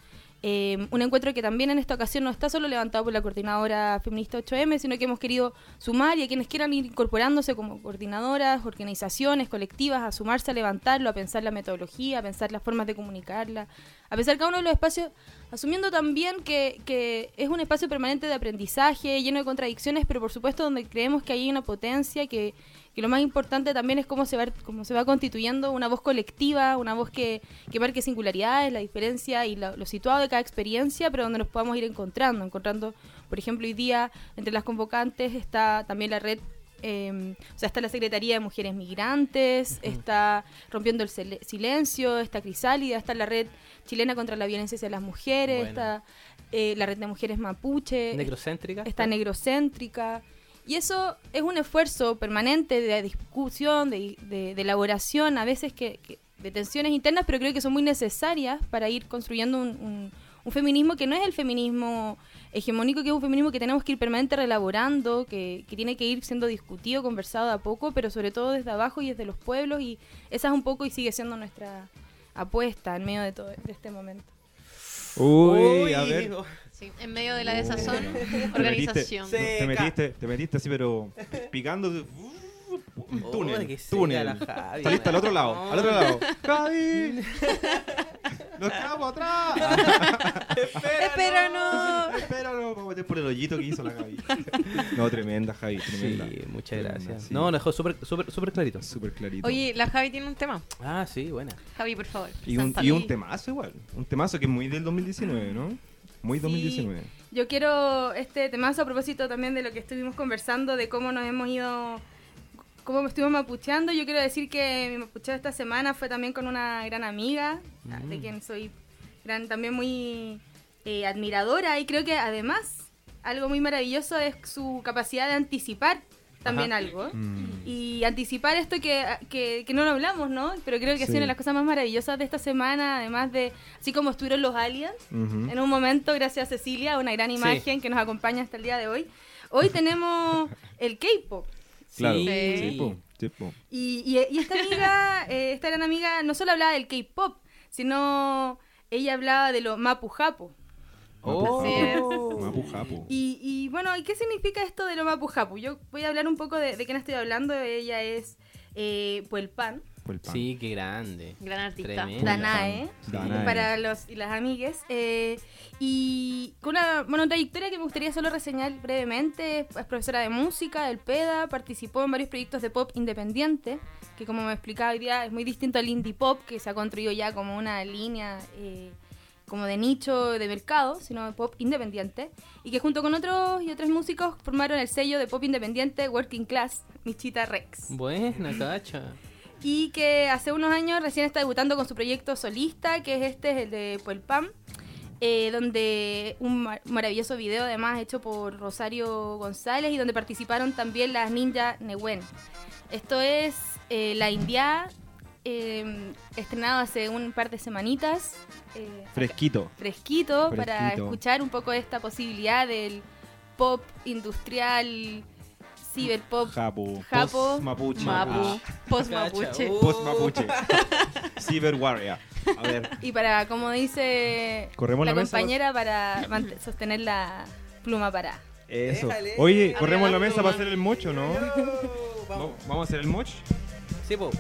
eh, un encuentro que también en esta ocasión no está solo levantado por la coordinadora feminista 8M, sino que hemos querido sumar y a quienes quieran ir incorporándose como coordinadoras, organizaciones, colectivas, a sumarse a levantarlo, a pensar la metodología, a pensar las formas de comunicarla, a pensar cada uno de los espacios, asumiendo también que es un espacio permanente de aprendizaje, lleno de contradicciones, pero por supuesto donde creemos que hay una potencia que, que lo más importante también es cómo se va, cómo se va constituyendo una voz colectiva, una voz que, que marque singularidades, la diferencia y lo, lo situado de cada experiencia, pero donde nos podamos ir encontrando, encontrando, por ejemplo, hoy día entre las convocantes está también la red eh, o sea, está la Secretaría de Mujeres Migrantes, está Rompiendo el Sile- Silencio, está Crisálida, está la Red Chilena contra la Violencia hacia las Mujeres, está eh, la Red de Mujeres Mapuche, Necrocéntrica. está negrocéntrica. Y eso es un esfuerzo permanente de discusión, de, de- de elaboración, a veces que, que- de tensiones internas, pero creo que son muy necesarias para ir construyendo un, un- un feminismo que no es el feminismo hegemónico, que es un feminismo que tenemos que ir permanente reelaborando, que, que tiene que ir siendo discutido, conversado a poco, pero sobre todo desde abajo y desde los pueblos. Y esa es un poco y sigue siendo nuestra apuesta en medio de todo de este momento. Uy, a ver. Sí, en medio de la desazón, organización. metiste, te metiste, te metiste así, pero picando. de- Un túnel. Qué seca túnel. la Javi, Saliste al otro lado. Al otro lado. ¡Javi! ¡Nos quedamos atrás! ¡Espéranos! Espéranos, vamos a meter por el hoyito que hizo la Javi. No, tremenda, Javi, tremenda. Sí, muchas Tremenda, gracias. sí. No, lo dejó súper súper súper clarito. Súper clarito. Oye, la Javi tiene un tema. Ah, sí, buena. Javi, por favor. y un, y un temazo igual. Un temazo que es muy del 2019, ¿no? Muy 2019. Yo quiero este temazo a propósito también de lo que estuvimos conversando, de cómo nos hemos ido, cómo estuvimos mapucheando. Yo quiero decir que mi mapucheo esta semana fue también con una gran amiga, Mm. de quien soy gran, también muy eh, admiradora y creo que además algo muy maravilloso es su capacidad de anticipar también Ajá. algo. Mm. Y anticipar esto que, que, que no lo hablamos, ¿no? Pero creo que ha sido Sí. una de las cosas más maravillosas de esta semana, además de, así como estuvieron los aliens, en un momento, gracias a Cecilia, una gran imagen que nos acompaña hasta el día de hoy. Hoy tenemos el K-pop. Claro. Sí. Sí, po, sí, po. Y, y- y esta amiga, eh, esta gran amiga, no solo hablaba del K-pop, sino ella hablaba de lo Mapu Japo. Oh. Así es. Mapu. Y, y bueno, ¿y qué significa esto de lo Mapu Japo? Yo voy a hablar un poco de, de quién estoy hablando. Ella es eh, Puelpan, Fue el pan. Sí, qué grande. Gran artista. Tremendo. Danae. Danae. para los y las amigues. eh, y con una bueno, trayectoria que me gustaría solo reseñar brevemente. Es profesora de música del PEDA, participó en varios proyectos de pop independiente, que como me explicaba hoy día es muy distinto al indie pop, que se ha construido ya como una línea eh, como de nicho de mercado, sino de pop independiente. Y que junto con otros y otros músicos formaron el sello de pop independiente Working Class, Michita Rex Buena, cacha. y que hace unos años recién está debutando con su proyecto solista, que es este, es el de Puelpam, eh, donde un mar- maravilloso video además hecho por Rosario González y donde participaron también las ninja Newen. Esto es eh, la India eh, estrenado hace un par de semanitas. eh, Fresquito. fresquito, para escuchar un poco esta posibilidad del pop industrial, ciberpop. Japo. Japo. Post mapuche. Mapu, post mapuche. Post mapuche. Cyber Warrior. A ver. Y para, como dice Corremos la la mesa, compañera, para sostener la pluma para. Eso. Déjale. Oye, corremos la mesa pluma. para hacer el mocho, ¿no? Vamos. Vamos vamos a hacer el moch. Sí, po.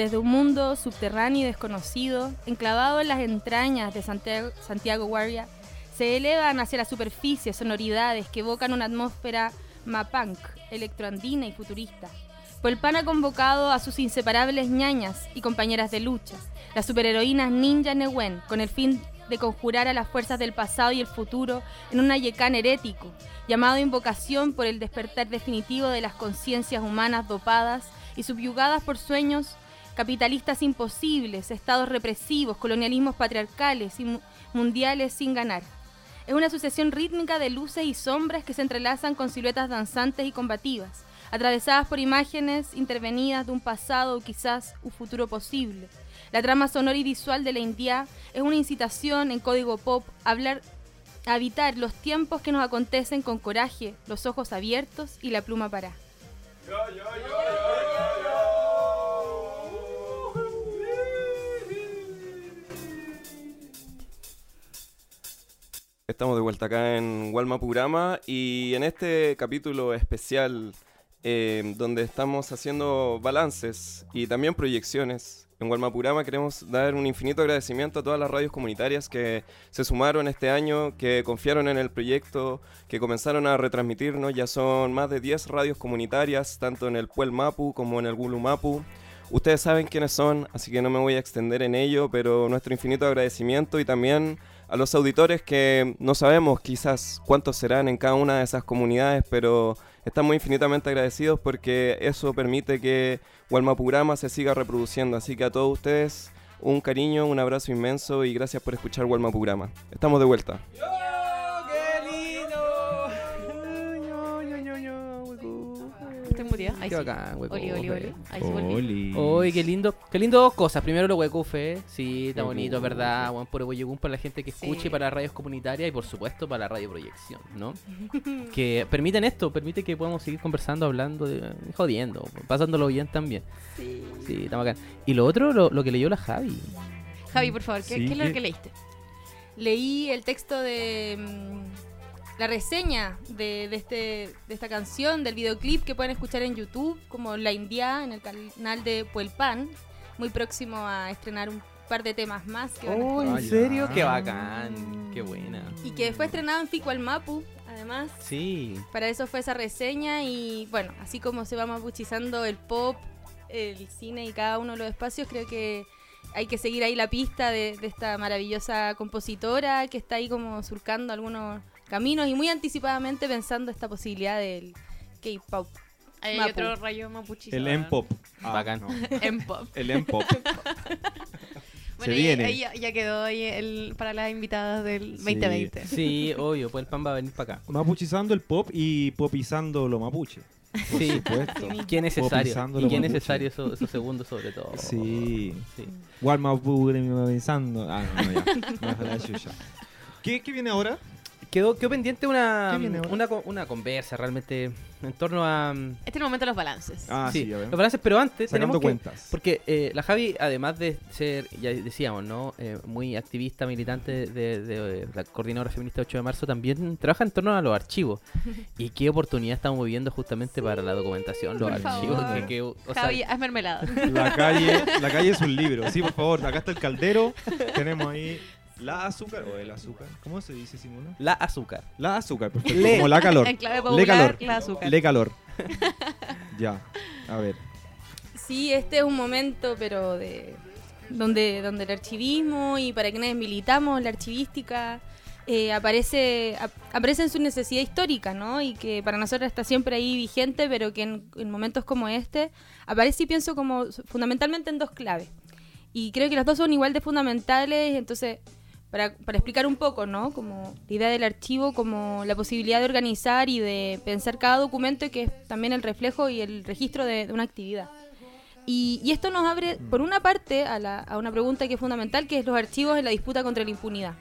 Desde un mundo subterráneo y desconocido, enclavado en las entrañas de Santiago, Santiago Warrior, se elevan hacia la superficie sonoridades que evocan una atmósfera mapunk, electroandina y futurista. Polpan ha convocado a sus inseparables ñañas y compañeras de lucha, las superheroínas Ninja Newen, con el fin de conjurar a las fuerzas del pasado y el futuro en un ayecán herético, llamado invocación por el despertar definitivo de las conciencias humanas dopadas y subyugadas por sueños capitalistas imposibles, estados represivos, colonialismos patriarcales y mu- mundiales sin ganar. Es una sucesión rítmica de luces y sombras que se entrelazan con siluetas danzantes y combativas, atravesadas por imágenes intervenidas de un pasado o quizás un futuro posible. La trama sonora y visual de la India es una incitación en código pop a hablar a habitar los tiempos que nos acontecen con coraje, los ojos abiertos y la pluma para. Estamos de vuelta acá en Walmapurama y en este capítulo especial eh, donde estamos haciendo balances y también proyecciones. En Walmapurama queremos dar un infinito agradecimiento a todas las radios comunitarias que se sumaron este año, que confiaron en el proyecto, que comenzaron a retransmitirnos. Ya son más de 10 radios comunitarias, tanto en el Puel Mapu como en el Gulu Mapu. Ustedes saben quiénes son, así que no me voy a extender en ello, pero nuestro infinito agradecimiento y también a los auditores que no sabemos quizás cuántos serán en cada una de esas comunidades, pero estamos infinitamente agradecidos porque eso permite que Walmapurama se siga reproduciendo. Así que a todos ustedes un cariño, un abrazo inmenso y gracias por escuchar Walmapurama. Estamos de vuelta. Ahí Qué sí. bacán, hueco. Oli, oli, oli. Ahí sí volví. Oli. Uy, qué lindo. Qué lindo dos cosas. Primero lo huecufe. Sí, está bonito, es verdad. Buen por Boyegún para la gente que Sí. escuche, para las radios comunitarias y por supuesto para la radio proyección, ¿no? que permiten esto, permite que podamos seguir conversando, hablando, de- jodiendo, pasándolo bien también. Sí. Sí, está bacán. Y lo otro, lo, lo que leyó la Javi. Javi, por favor, ¿qué, Sí, qué es lo que leíste? Leí el texto de mm, la reseña de, de este, de esta canción, del videoclip que pueden escuchar en YouTube, como La India, en el canal de Puelpan, muy próximo a estrenar un par de temas más que van a Oh, Ah, ¿en serio? Qué bacán. Qué buena. Y que fue estrenado en Fico al Mapu, además. Sí. Para eso fue esa reseña y bueno, así como se va mapuchizando el pop, el cine y cada uno de los espacios, creo que hay que seguir ahí la pista de, de esta maravillosa compositora que está ahí como surcando algunos caminos y muy anticipadamente pensando esta posibilidad del K-pop. Hay Mapu. otro rayo mapuchito. El M-Pop. Ah, Bacán. no. M-Pop. El M-Pop. Bueno, Se y- viene. ahí ya, ya quedó ahí el, para las invitadas del 2020. Sí, obvio, pues el pan va a venir para acá. Mapuchizando el pop y popizando lo mapuche. Por Sí. supuesto. Qué necesario. Y qué necesario esos, segundos sobre todo. Sí. Sí. Walmapurama. Ah, no, no, ya. No, chucha. ¿Qué, ¿Qué viene ahora? Quedó, quedó pendiente una, una, co- una conversa realmente en torno a... Este es el momento de los balances. Ah, sí, los balances, pero antes Sacando tenemos que... cuentas. Porque eh, la Javi, además de ser, ya decíamos, ¿no? Eh, muy activista, militante de, de- de la coordinadora feminista 8 de marzo, también trabaja en torno a los archivos. y qué oportunidad estamos viviendo justamente para la documentación, los Por archivos. favor. Que, que- o sea, Javi, haz mermelada. La calle, la calle es un libro. Sí, por favor. Acá está el caldero. Tenemos ahí la azúcar o el azúcar. ¿Cómo se dice, Simona? la azúcar. La azúcar, perfecto. Le. Como la calor. En clave Le popular, calor. la azúcar. Le calor. ya. A ver. Sí, este es un momento, pero de donde, donde el archivismo y para quienes militamos la archivística eh, aparece, ap- aparece en su necesidad histórica, ¿no? Y que para nosotros está siempre ahí vigente, pero que en, en momentos como este aparece y pienso como fundamentalmente en dos claves. Y creo que las dos son igual de fundamentales, entonces para, para explicar un poco, ¿no? Como la idea del archivo, como la posibilidad de organizar y de pensar cada documento que es también el reflejo y el registro de, de una actividad. Y, y esto nos abre, por una parte, a, la- a una pregunta que es fundamental, que es los archivos en la disputa contra la impunidad.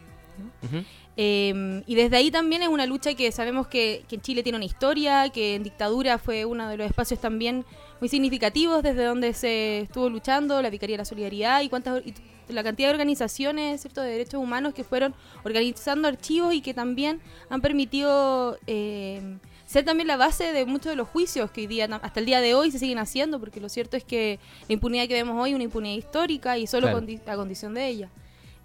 Eh, y desde ahí también es una lucha que sabemos que, que en Chile tiene una historia, que en dictadura fue uno de los espacios también muy significativos desde donde se estuvo luchando, la Vicaría de la Solidaridad y cuántas y la cantidad de organizaciones ¿cierto? de derechos humanos que fueron organizando archivos y que también han permitido eh, ser también la base de muchos de los juicios que hoy día, hasta el día de hoy se siguen haciendo, porque lo cierto es que la impunidad que vemos hoy es una impunidad histórica y solo Claro. condi- a condición de ella.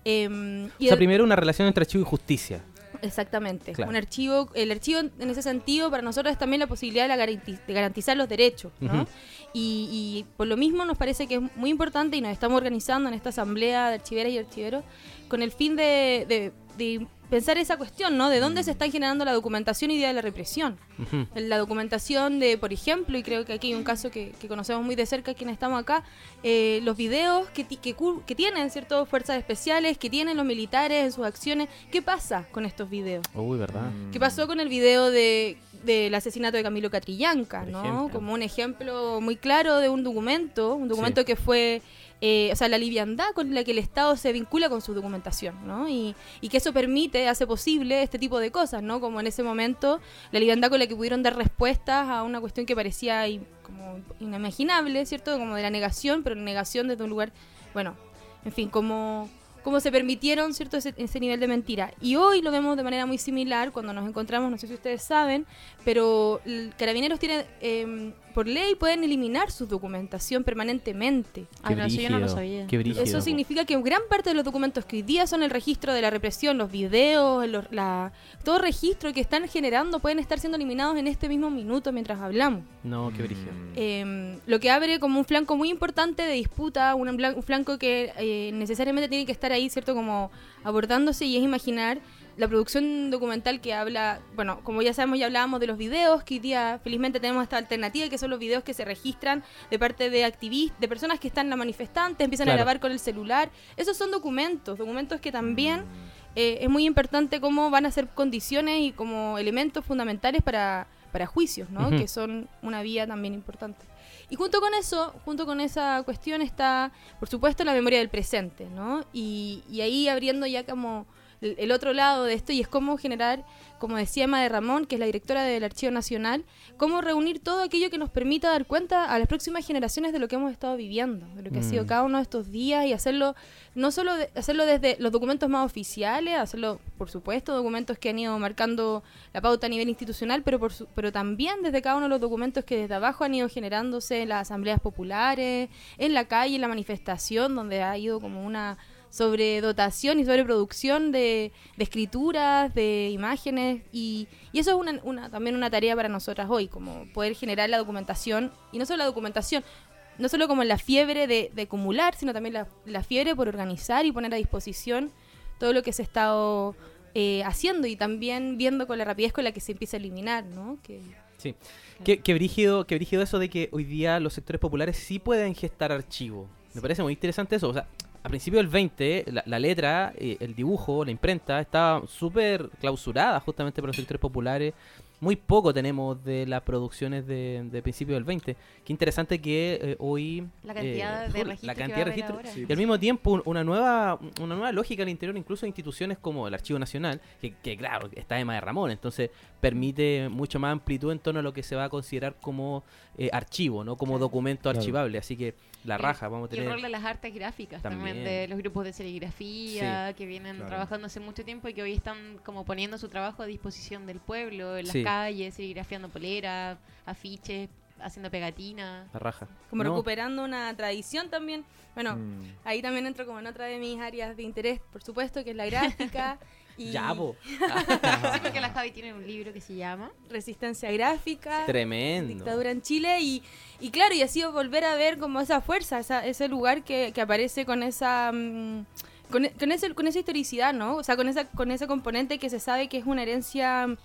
Em, y O sea, el- primero una relación entre archivo y justicia. Exactamente. Claro. Un archivo, el archivo en ese sentido para nosotros es también la posibilidad de, la garanti- de garantizar los derechos, ¿no? Y, y por lo mismo nos parece que es muy importante y nos estamos organizando en esta asamblea de archiveras y archiveros con el fin de, de- de pensar esa cuestión, ¿no? De dónde se está generando la documentación y día de la represión. La documentación de, por ejemplo, y creo que aquí hay un caso que, que conocemos muy de cerca quienes estamos acá, eh, los videos que, ti- que, que tienen ciertas fuerzas especiales, que tienen los militares en sus acciones. ¿Qué pasa con estos videos? Uy, ¿verdad? ¿Qué pasó con el video de del asesinato de Camilo Catrillanca, Por ¿no? ejemplo. Como un ejemplo muy claro de un documento, un documento Sí. que fue, eh, o sea, la liviandad con la que el Estado se vincula con su documentación, ¿no? Y, y que eso permite, hace posible este tipo de cosas, ¿no? Como en ese momento, la liviandad con la que pudieron dar respuestas a una cuestión que parecía como inimaginable, ¿cierto? Como de la negación, pero negación desde un lugar, bueno, en fin, como cómo se permitieron cierto ese, ese nivel de mentira. Y hoy lo vemos de manera muy similar cuando nos encontramos, no sé si ustedes saben, pero Carabineros tiene, eh, por ley, pueden eliminar su documentación permanentemente. Ay, no, eso yo no lo sabía. Qué brígido. Eso significa que gran parte de los documentos que hoy día son el registro de la represión, los videos, los- la, todo registro que están generando pueden estar siendo eliminados en este mismo minuto mientras hablamos. No, qué brígido. Eh, lo que abre como un flanco muy importante de disputa, un, un flanco que eh, necesariamente tiene que estar ahí, ¿cierto? Como abordándose y es imaginar la producción documental que habla, bueno, como ya sabemos, ya hablábamos de los videos, que hoy día felizmente tenemos esta alternativa, que son los videos que se registran de parte de activistas, de personas que están la manifestante, empiezan a grabar con el celular. Esos son documentos, documentos que también eh, es muy importante cómo van a ser condiciones y como elementos fundamentales para, para juicios, ¿no? Que son una vía también importante. Y junto con eso, junto con esa cuestión está, por supuesto, la memoria del presente, ¿no? Y, y ahí abriendo ya como el, el otro lado de esto y es cómo generar, como decía Emma de Ramón, que es la directora del Archivo Nacional, cómo reunir todo aquello que nos permita dar cuenta a las próximas generaciones de lo que hemos estado viviendo, de lo que ha sido Mm. cada uno de estos días y hacerlo, no solo de- hacerlo desde los documentos más oficiales, hacerlo, por supuesto, documentos que han ido marcando la pauta a nivel institucional, pero, por su- pero también desde cada uno de los documentos que desde abajo han ido generándose en las asambleas populares, en la calle, en la manifestación, donde ha ido como una sobredotación y sobreproducción de, de escrituras, de imágenes, y, y eso es una, una- también una tarea para nosotras hoy, como poder generar la documentación, y no solo la documentación, no solo como la fiebre de, de acumular, sino también la, la fiebre por organizar y poner a disposición todo lo que se ha estado eh, haciendo y también viendo con la rapidez con la que se empieza a eliminar, ¿no? Que, Sí. Qué, qué brígido, qué brígido eso de que hoy día los sectores populares sí pueden gestar archivos. Me parece muy interesante eso. O sea, a principio del 20, la, la letra, eh, el dibujo, la imprenta, estaba súper clausurada justamente por los sectores populares. Muy poco tenemos de las producciones de, de principio del 20. Qué interesante que eh, hoy... La cantidad eh, de la registros que cantidad de registros. ahora. Y al mismo tiempo un- una nueva una nueva lógica al interior incluso de instituciones como el Archivo Nacional, que, que, claro, está Emma de Ramón, entonces permite mucho más amplitud en torno a lo que se va a considerar como eh, archivo, no como documento Claro. archivable, así que la raja, vamos a Y el rol tener... de las artes gráficas también, También. de los grupos de serigrafía que vienen claro. trabajando hace mucho tiempo y que hoy están como poniendo su trabajo a disposición del pueblo, en las Sí. calles, serigrafiando poleras, afiches, haciendo pegatinas. La raja. como No, recuperando una tradición también. Bueno, Mm. ahí también entro como en otra de mis áreas de interés, por supuesto, que es la gráfica. y Ya, po. Sí, porque la Javi tiene un libro que se llama Resistencia gráfica. Tremendo. dictadura en Chile y, y claro, y así volver a ver como esa fuerza, esa- ese lugar que, que aparece con esa mm, con, con ese, con esa historicidad, ¿no? O sea, con esa, con ese componente que se sabe que es una herencia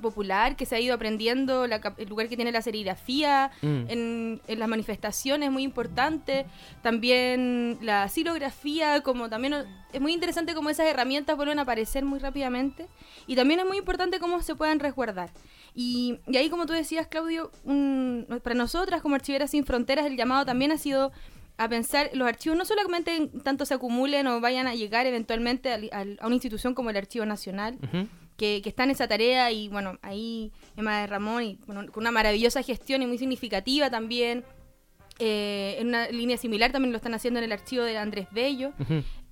popular, que se ha ido aprendiendo, la el lugar que tiene la serigrafía, Mm. en, en las manifestaciones muy importante, también la silografía, como también es muy interesante cómo esas herramientas vuelven a aparecer muy rápidamente y también es muy importante cómo se pueden resguardar. Y, y ahí, como tú decías, Claudio, un- para nosotras como Archiveras Sin Fronteras el llamado también ha sido a pensar los archivos no solamente en tanto se acumulen o vayan a llegar eventualmente al- al- a una institución como el Archivo Nacional. Que, que está en esa tarea y bueno, ahí Emma de Ramón y bueno, con una maravillosa gestión y muy significativa también. eh, en una línea similar también lo están haciendo en el archivo de Andrés Bello.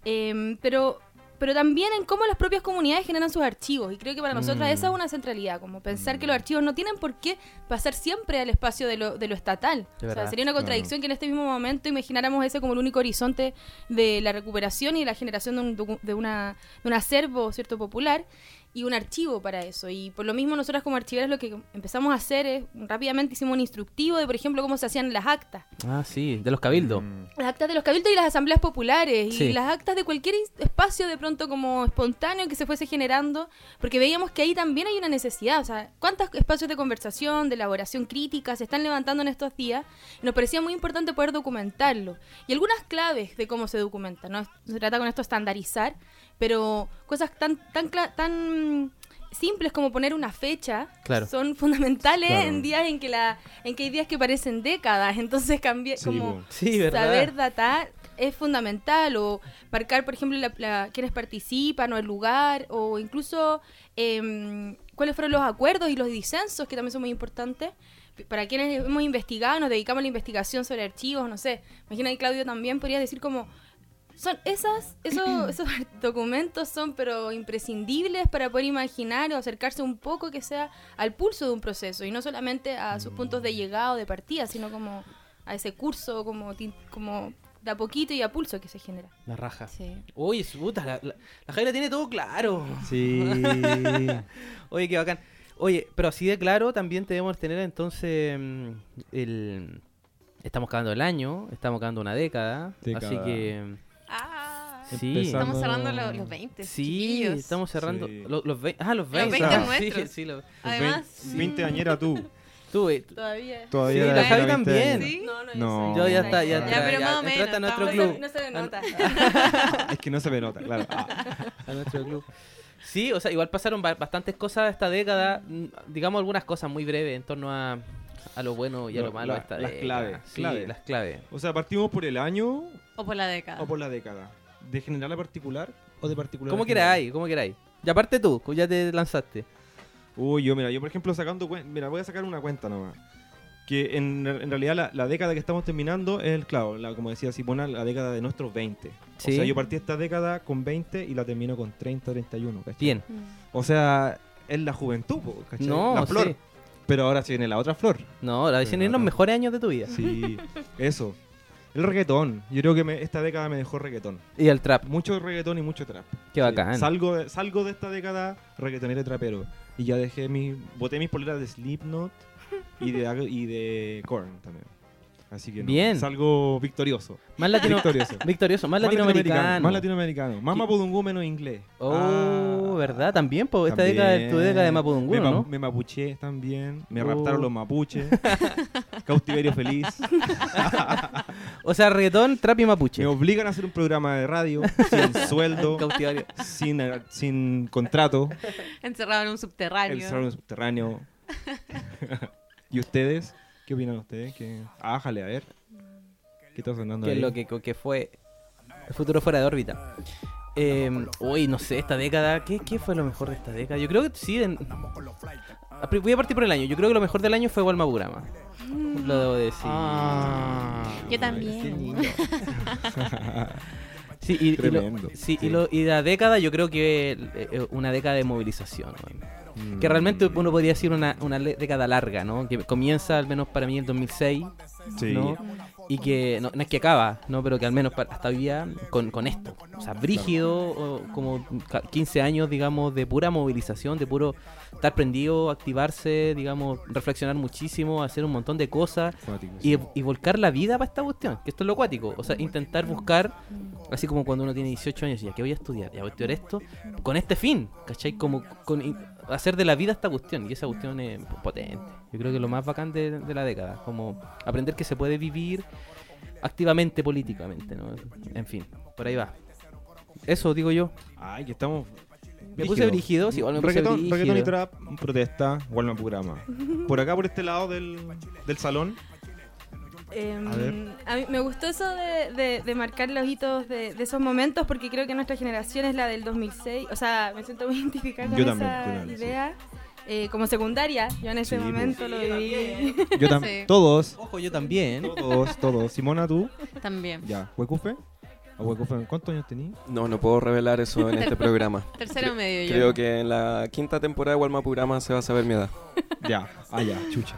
Eh, pero, pero también en cómo las propias comunidades generan sus archivos. Y creo que para nosotras Mm. esa es una centralidad, como pensar que los archivos no tienen por qué pasar siempre al espacio de lo, de lo estatal. De o sea, sería una contradicción que en este mismo momento imagináramos ese como el único horizonte de la recuperación y la generación de un, de una, de un acervo cierto popular y un archivo para eso. Y por lo mismo nosotras como archiveras lo que empezamos a hacer es, rápidamente hicimos un instructivo de, por ejemplo, cómo se hacían las actas. Ah, sí, de los cabildos. Mm. Las actas de los cabildos y las asambleas populares Sí. y las actas de cualquier espacio de pronto como espontáneo que se fuese generando, porque veíamos que ahí también hay una necesidad, o sea, cuántos espacios de conversación, de elaboración crítica se están levantando en estos días, y nos parecía muy importante poder documentarlo. Y algunas claves de cómo se documenta, ¿no? Se trata con esto estandarizar, pero cosas tan tan tan simples como poner una fecha Claro. son fundamentales Claro. en días en que la en que hay días que parecen décadas entonces cambiar Sí, como saber datar es fundamental o marcar por ejemplo la, la- quienes participan o el lugar o incluso em, cuáles fueron los acuerdos y los disensos que también son muy importantes para quienes hemos investigado nos dedicamos a la investigación sobre archivos no sé imagina que Claudio también podría decir como son esas esos, esos documentos son pero imprescindibles para poder imaginar o acercarse un poco que sea al pulso de un proceso y no solamente a sus puntos de llegada o de partida sino como a ese curso como tin- como de a poquito y a pulso que se genera La raja. Sí. Uy, su puta, la, la, la Jaira tiene todo claro. Sí. Oye, qué bacán. Oye, pero así de claro también debemos tener entonces mm, el... Estamos acabando el año, estamos acabando una década, Década. así que... Ah, Sí, estamos cerrando lo- los 20. sí, chiquillos. estamos cerrando Sí. lo- los 20. Ah, los 20. 20 ah, nuestros. Sí, sí, lo- Además, 20 añera tú. tú, eh, todavía Todavía Sí, la Javi 20 también. ¿Sí? no no, No. yo ya está, ya, Ya, entra- pero más o menos, a nuestro club. no se me nota Es que no se me nota, claro. Ah. a nuestro club. Sí, o sea, igual pasaron ba- bastantes cosas esta década, mm, digamos algunas cosas muy breves en torno a, a lo bueno y a Lo- lo malo la- de esta las década. claves, Sí, claves. las claves. O sea, partimos por el año O por la década. o por la década. ¿De general a particular o de particular a general? queráis, como queráis. Y aparte tú, que ya te lanzaste. Uy, yo, mira, yo por ejemplo sacando cuenta, mira, voy a sacar una cuenta nomás. Que en, en realidad la, la década que estamos terminando es, el claro, la, como decía Simona, la década de nuestros 20. Sí. O sea, yo partí esta década con 20 y la termino con 30, 31, ¿cachai? Bien. O sea, es la juventud, ¿cachai? No, la flor. sí. Pero ahora sí viene la otra flor. No, la dicen en los mejores años de tu vida. Sí, eso. El reggaetón. Yo creo que me- esta década me dejó reggaetón. Y el trap. Mucho reggaetón y mucho trap. Qué bacán. Salgo de, salgo de esta década reggaetonero y trapero. Y ya dejé mi. Boté mis poleras de Slipknot y de, y de Korn también. Así que no, Bien. salgo victorioso. Más latino... Victorioso. victorioso, más, Más latinoamericano. Más latinoamericano. Más mapudungú menos inglés. Oh, Ah, ¿verdad? También, pues esta también. década es tu década de Mapudungun, me, ¿no? Me mapuché también. Me Oh. raptaron los mapuches. Cautiverio feliz. O sea, reggaetón, trap y mapuche. Me obligan a hacer un programa de radio sin sueldo, Cautivario. sin, eh, sin contrato. Encerrado en un subterráneo. El salón subterráneo. ¿Y ustedes? ¿Qué opinan ustedes? ¿Qué... Ájale, a ver. ¿Qué está sonando que es ahí? lo que, que fue el futuro fuera de órbita. Eh, uy, no sé, esta década, ¿qué, qué fue lo mejor de esta década? Yo creo que sí. en- Voy a partir por el año. Yo creo que lo mejor del año fue Walmabugama. Lo debo decir. Ah. Yo también. Qué. Sí, y, y lo- Tremendo. sí, Sí. Y, lo- y la década yo creo que eh, eh, una década de movilización. ¿no? Que realmente uno podría decir una, década larga, ¿no? Que comienza al menos para mí en 2006, Sí. ¿no? Y que no, no es que acaba, ¿no? Pero que al menos para- hasta hoy día con, con esto. O sea, brígido, o como ca- 15 años, digamos, de pura movilización, de puro estar prendido, activarse, digamos, reflexionar muchísimo, hacer un montón de cosas Cuático, y, sí. y volcar la vida para esta cuestión, que esto es lo cuático. O sea, intentar buscar, así como cuando uno tiene 18 años y ya que voy a estudiar, ya voy a estudiar esto, con este fin, ¿cachai? Como con hacer de la vida esta cuestión, y esa cuestión es potente. Yo creo que es lo más bacán de, de la década, como aprender que se puede vivir activamente políticamente, ¿no? En fin, por ahí va. Eso digo yo. Ay, que estamos. Me puse brígido, sí, igual me puse reggaetón, brígido. reggaetón y trap, protesta, Walmart programa. Por acá, por este lado del, del salón. Em, A ver. a mí me gustó eso de, de- de marcar los hitos de, de esos momentos porque creo que nuestra generación es la del 2006. O sea, me siento muy identificada con Yo también, esa yo también, sí. idea. Eh, como secundaria, yo en ese Sí, momento lo viví. Yo tam- Sí. Todos. Ojo, yo también. Todos, todos. Simona, tú. También. Ya. ¿Huecufe? ¿Cuántos años tenías? No, no puedo revelar eso en este programa. Tercero medio yo. Creo que en la quinta temporada de Walmapurama se va a saber mi edad. Ya. Ah, ya. Chucha.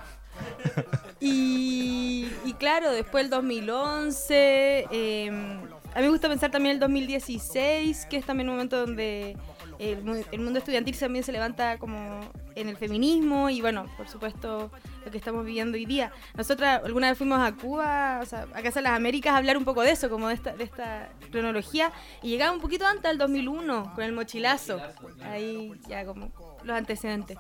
Y, y claro, después el 2011, eh, a mí me gusta pensar también el 2016, que es también un momento donde el, el mundo estudiantil también se levanta como en el feminismo y bueno, por supuesto lo que estamos viviendo hoy día. Nosotras alguna vez fuimos a Cuba, o sea, a Casa de las Américas a hablar un poco de eso, como de esta, de esta cronología y llegaba un poquito antes del 2001 con el mochilazo, ahí ya como los antecedentes.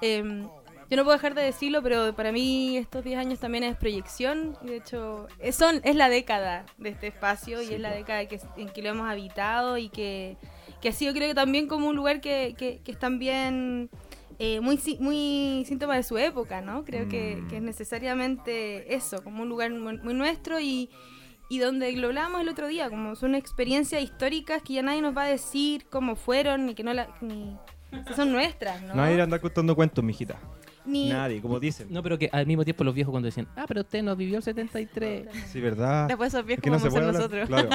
Em, yo no puedo dejar de decirlo, pero para mí estos 10 años también es proyección. y De hecho, es, son, es la década de este espacio y Sí, es la década que, en que lo hemos habitado y que, que ha sido creo que también como un lugar que, que, que es también eh, muy, muy síntoma de su época, ¿no? Creo que, que es necesariamente eso, como un lugar muy, muy nuestro y, y donde lo hablábamos el otro día, como son experiencias históricas que ya nadie nos va a decir cómo fueron, ni que no la, ni, son nuestras, ¿no? Nadie anda contando cuentos, mijita. Ni- Nadie, como dicen. No, pero que al mismo tiempo los viejos cuando decían, ah, pero usted no vivió el 73. Sí, ¿verdad? Después esos viejos Que no nosotros. Claro.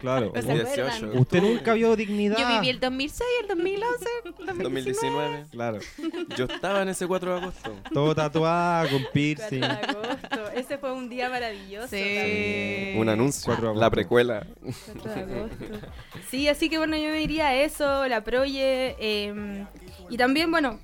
claro. Pero se U- acuerdan. 18. Usted nunca vio dignidad. Yo viví el 2006, el 2011, el 2019. 2019. Claro. Yo estaba en ese 4 de agosto. Todo tatuado, con 4 piercing. de agosto. Ese fue un día maravilloso. Sí. también. Un anuncio. Cuatro de agosto. La precuela. 4 de agosto. Sí, así que bueno, yo me diría eso, la Proye. eh, y también, bueno,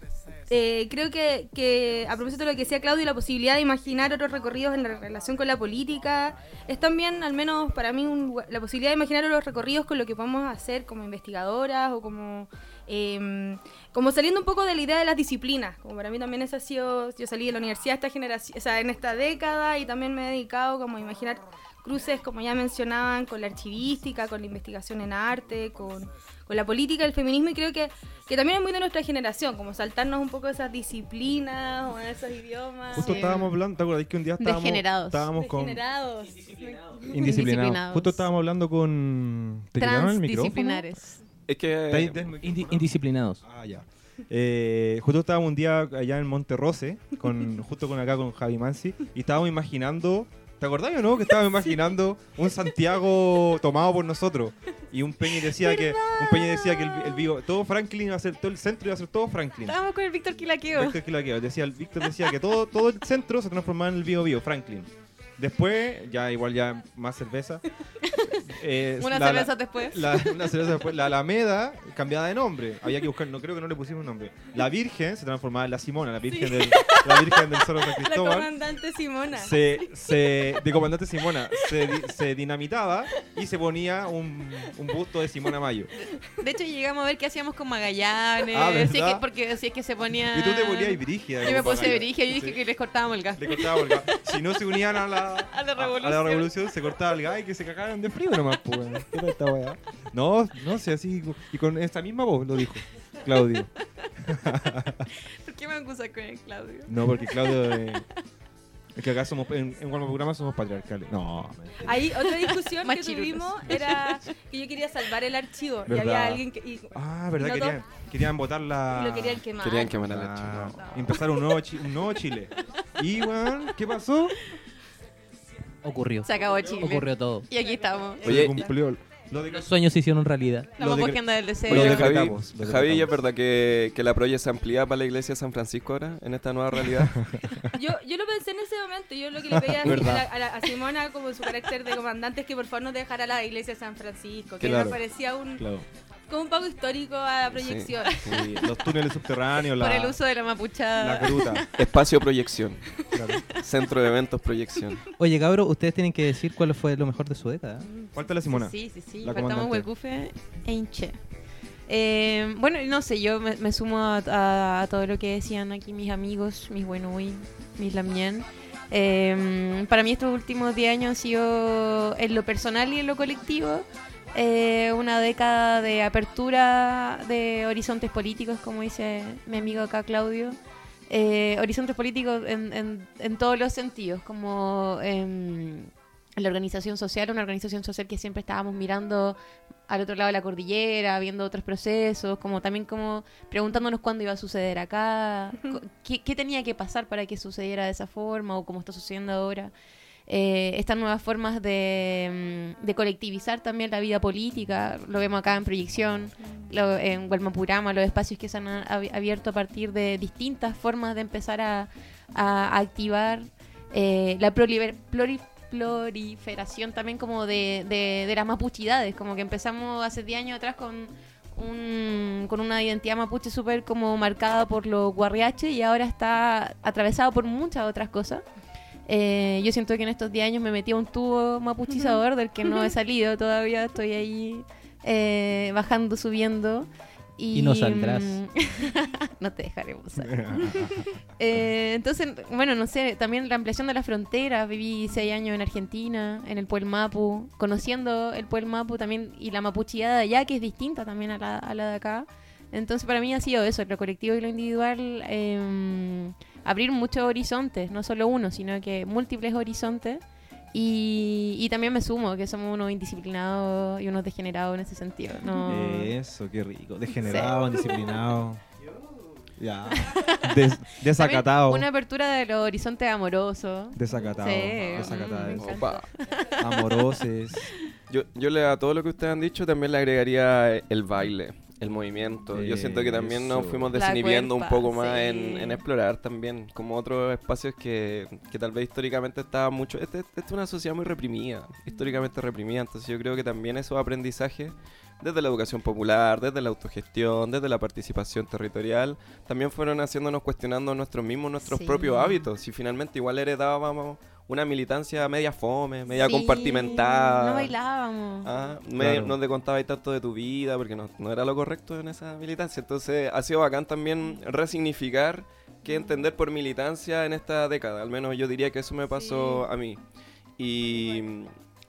eh, creo que, que a propósito de lo que decía Claudio, la posibilidad de imaginar otros recorridos en la relación con la política, es también, al menos para mí, un la posibilidad de imaginar otros recorridos con lo que podemos hacer como investigadoras o como... eh, como saliendo un poco de la idea de las disciplinas, como para mí también eso ha sido, yo salí de la universidad esta generación, o sea, en esta década y también me he dedicado como a imaginar cruces, como ya mencionaban, con la archivística, con la investigación en arte, con, con la política, el feminismo, y creo que, que también es muy de nuestra generación, como saltarnos un poco esas disciplinas o esos idiomas. Justo estábamos hablando, ¿te acuerdas que un día estábamos, Degenerados. estábamos con Degenerados. indisciplinados? Indisciplinados. Justo estábamos hablando con ¿Te quitaron el micrófono? Transdisciplinares. Es que. Indi- indisciplinados. Ah, ya. Eh, justo estábamos un día allá en Monterrose, con, justo con acá con Javi Mansi, y estábamos imaginando, ¿te acordás o no? Que estábamos imaginando un Santiago tomado por nosotros. Y un Peña decía que un Peña decía que el, el vivo, todo Franklin iba a ser, todo el centro iba a ser todo Franklin. Estábamos con el Víctor Quilaqueo. Víctor Quilaqueo, decía, el Víctor decía que todo, todo el centro se transformaba en el Bio Bio, Franklin. Después, ya igual ya más cerveza. Eh, Una la- cerveza la- después. la, una cerveza después. La Alameda cambiada de nombre. Había que buscar, no creo que no le pusimos nombre. La Virgen se transformaba en la Simona, la Virgen del, la Virgen del Cerro San La Cristóbal. comandante Simona. Se, se, de comandante Simona se, se dinamitaba y se ponía un, un busto de Simona Mayo. De hecho, llegamos a ver qué hacíamos con Magallanes. Ah, si es que, porque si es que se ponía. Y tú te ponías brígida. Yo me puse para- brigia y dije Sí. que les cortábamos el gas. Le cortaba el gas. Si no se unían a la, A la revolución. la revolución, se cortaba el gas y que se cagaran de frío nomás, pues, weón. ¿Qué era esta weá? No, no sé, así. Y con esa misma voz lo dijo Claudio. ¿Por qué me acusas con el Claudio? No, porque Claudio. eh, es que acá somos. En, en Guarma Programa somos patriarcales. No, mentira. Ahí otra discusión que Machirulos. tuvimos era que yo quería salvar el archivo y ¿Verdad? había alguien que... y- Ah, ¿verdad? No, querían, querían votar la. y lo querían quemar. Querían quemar el Ah, archivo. empezar un nuevo, Chi- un nuevo Chile. Y, weón, ¿qué pasó? Ocurrió. Se acabó Chile. Ocurrió todo. Y aquí estamos. Oye, se cumplió. Lo de Los sueños se hicieron realidad. Estamos del Lo deseo. Javi, lo Javi, ¿y es verdad que, que la proye se amplía para la iglesia de San Francisco ahora, en esta nueva realidad? Yo, yo lo pensé en ese momento, yo lo que le pedía a, ¿Verdad? la- a la- a Simona como su carácter de comandante es que por favor nos dejara la iglesia de San Francisco, que Claro. me parecía un, Claro. Como un pago histórico a la proyección. Sí, los túneles subterráneos, la, Por el uso de la la mapuchada. gruta. Espacio Proyección. Claro. Centro de Eventos Proyección. Oye, cabros, ustedes tienen que decir cuál fue lo mejor de su década. Falta la Simona. Sí, sí, sí. La Faltamos comandante. Huecufe e Inche. Eh, bueno, no sé, yo me, me sumo a, a- a todo lo que decían aquí mis amigos, mis buenuy, mis lamien. Eh, para mí estos últimos 10 años han sido, en lo personal y en lo colectivo, eh, una década de apertura de horizontes políticos, como dice mi amigo acá Claudio. Eh, horizontes políticos en, en- en todos los sentidos, como em, la organización social, una organización social que siempre estábamos mirando al otro lado de la cordillera, viendo otros procesos, como también como preguntándonos cuándo iba a suceder acá, qué, qué tenía que pasar para que sucediera de esa forma o como está sucediendo ahora. Eh, estas nuevas formas de, mm, de colectivizar también la vida política, lo vemos acá en proyección, lo- en Gualmapurama, los espacios que se han ab- abierto a partir de distintas formas de empezar a, activar eh, la proliferación también como de, de, las mapuchidades, como que empezamos hace 10 años atrás con un, con una identidad mapuche súper como marcada por los guarriache y ahora está atravesado por muchas otras cosas. Eh, yo siento que en estos 10 años me metí a un tubo mapuchizador del que no he salido todavía, estoy ahí eh, bajando, subiendo. Y, Y no saldrás. mm, no te dejaremos salir. Eh, entonces, bueno, no sé, también la ampliación de la frontera. Viví seis años en Argentina, en el Pueblo Mapu, conociendo el Pueblo Mapu también y la mapucheada de allá, que es distinta también a la, a la de acá. Entonces, para mí ha sido eso, lo colectivo y lo individual, eh, abrir muchos horizontes, no solo uno, sino que múltiples horizontes. Y, y también me sumo, que somos unos indisciplinados y unos degenerados en ese sentido. No, Eso, qué rico. Degenerado, indisciplinado. Ya. Des- desacatado. También Una apertura de los horizontes amorosos. Desacatado. Sí, Desacatado. me encanta. Opa. Amoroses. Yo, yo le a todo lo que ustedes han dicho también le agregaría el baile, el movimiento. Yo siento que también nos fuimos desinhibiendo un poco más sí. en, en explorar también, como otros espacios que, que tal vez históricamente estaba mucho... Este, este es una sociedad muy reprimida, históricamente reprimida, entonces yo creo que también esos aprendizajes desde la educación popular, desde la autogestión, desde la participación territorial, también fueron haciéndonos cuestionando nosotros mismos nuestros Sí. propios hábitos. Y finalmente igual heredábamos una militancia media fome, media Sí, compartimentada. No bailábamos. Ah, me- Claro. no te contabas tanto de tu vida porque no, no era lo correcto en esa militancia. Entonces ha sido bacán también resignificar qué entender por militancia en esta década. Al menos yo diría que eso me pasó a mí. Y,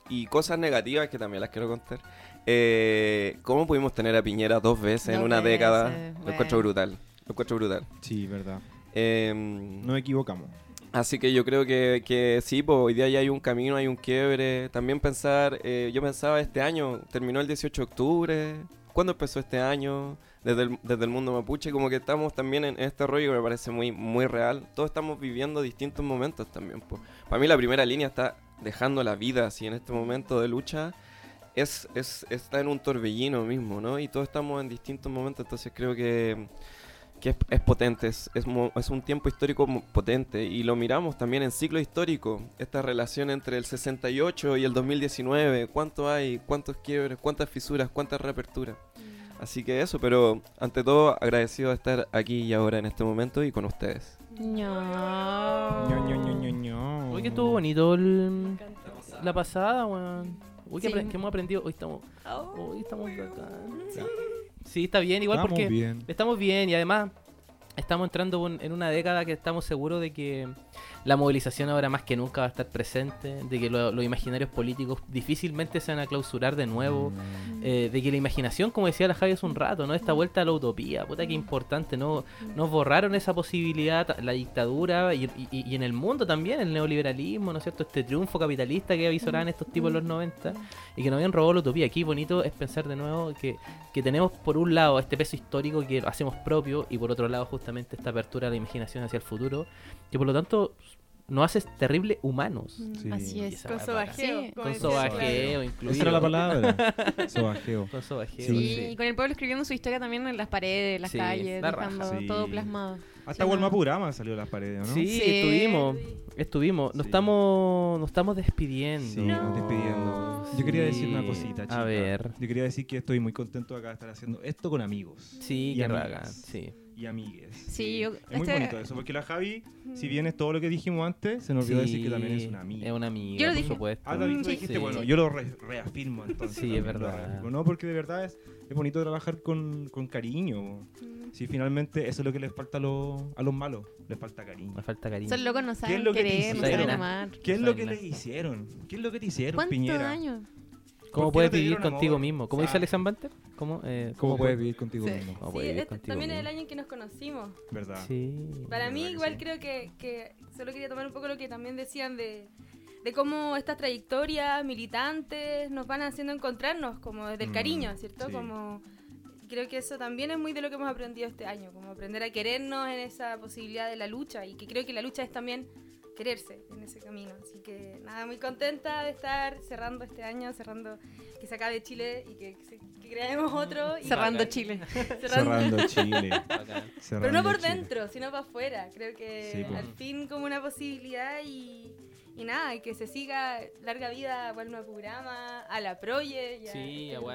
y cosas negativas que también las quiero contar. Eh, ¿Cómo pudimos tener a Piñera dos veces en una década? veces, Lo encuentro bueno. brutal. Lo encuentro brutal. Sí, verdad. Em, No equivocamos. Así que yo creo que, que sí, pues hoy día ya hay un camino, hay un quiebre. También pensar, eh, yo pensaba este año, terminó el 18 de octubre. ¿Cuándo empezó este año? Desde el, desde el mundo mapuche, como que estamos también en este rollo que me parece muy, muy real. Todos estamos viviendo distintos momentos también. pues. Para mí la primera línea está dejando la vida así en este momento de lucha. Es, es, está en un torbellino mismo, ¿no? Y todos estamos en distintos momentos, entonces creo que que es, es potente, es, es, un tiempo histórico potente y lo miramos también en ciclo histórico, esta relación entre el 68 y el 2019, cuánto hay, cuántos quiebres, cuántas fisuras, cuántas reaperturas. Así que eso, pero ante todo agradecido de estar aquí y ahora en este momento y con ustedes. No. Ño, Ño. Uy, que estuvo bonito el- la pasada, weón. Uy, que, Sí. apre- que hemos aprendido. Hoy estamos. Hoy estamos. Sí, está bien, igual Estamos porque bien. estamos bien y además estamos entrando en una década que estamos seguros de que la movilización ahora más que nunca va a estar presente, de que lo- los imaginarios políticos difícilmente se van a clausurar de nuevo, eh, de que la imaginación, como decía la Javi hace un rato, ¿no? Esta vuelta a la utopía, puta que importante, ¿no? Nos borraron esa posibilidad, la dictadura y, y- y en el mundo también, el neoliberalismo, ¿no es cierto? Este triunfo capitalista que avisoraban estos tipos en los 90 y que nos habían robado la utopía. Aquí bonito es pensar de nuevo que, que tenemos por un lado este peso histórico que hacemos propio y por otro lado justamente esta apertura de la imaginación hacia el futuro, que por lo tanto nos hace terrible humanos. Sí. Así es. Con sobajeo. Sí. Con sobajeo incluido. Esa era la palabra. Sobajeo. Con sobajeo, Sí. Y con el pueblo escribiendo su historia también en las paredes, las Sí, calles, la dejando Sí. todo plasmado. Hasta Sí, Gualmapurama salió las paredes, ¿no? Sí, Sí. estuvimos. Estuvimos. Nos Sí. estamos nos estamos despidiendo. Sí, nos despidiendo. Yo quería decir una cosita, chica. A ver. Yo quería decir que estoy muy contento acá de estar haciendo esto con amigos. Sí, Y que amigas. ragan. Sí. Y amigues. Sí, yo- Es muy este- bonito eso, porque la Javi, si bien es todo lo que dijimos antes, se nos olvidó decir que también es una amiga. Es una amiga, Yo lo por dije. supuesto. Ah, David, lo Sí. dijiste, Sí. bueno, yo lo re- reafirmo entonces. Sí, es verdad. ¿no? Porque de verdad es, es bonito trabajar con, con cariño. Si finalmente eso es lo que les falta a los, a los malos, les falta cariño. Me falta cariño. Son locos, no ¿Qué es saben lo que te querer, no hicieron? saben amar. ¿Qué es lo que Saben les hicieron? ¿Qué es lo que te hicieron, ¿Cuántos Piñera? años? ¿Cómo ¿Por qué puedes vivir contigo amor? mismo? ¿Cómo dice Ah. Alexander Banter? ¿Cómo, eh, ¿Cómo puede- puedes vivir contigo Sí. mismo? cómo Sí, puedes vivir este contigo también es el año en que nos conocimos. ¿Verdad? Sí. Para verdad mí que igual sí. creo que, que solo quería tomar un poco lo que también decían de, de cómo estas trayectorias militantes nos van haciendo encontrarnos como desde el Mm, cariño, ¿cierto? sí. Como creo que eso también es muy de lo que hemos aprendido este año, como aprender a querernos en esa posibilidad de la lucha y que creo que la lucha es también quererse en ese camino. Así que nada, muy contenta de estar cerrando este año, cerrando que se acabe Chile y que, que, creemos otro. Y Cerrando Bacán. Chile. Cerrando Chile. Pero no por Chile. dentro, sino para afuera. Creo que Sí, al fin como una posibilidad y, y nada, y que se siga larga vida a Walma Programa, a la Proye. y a Sí, este grupo.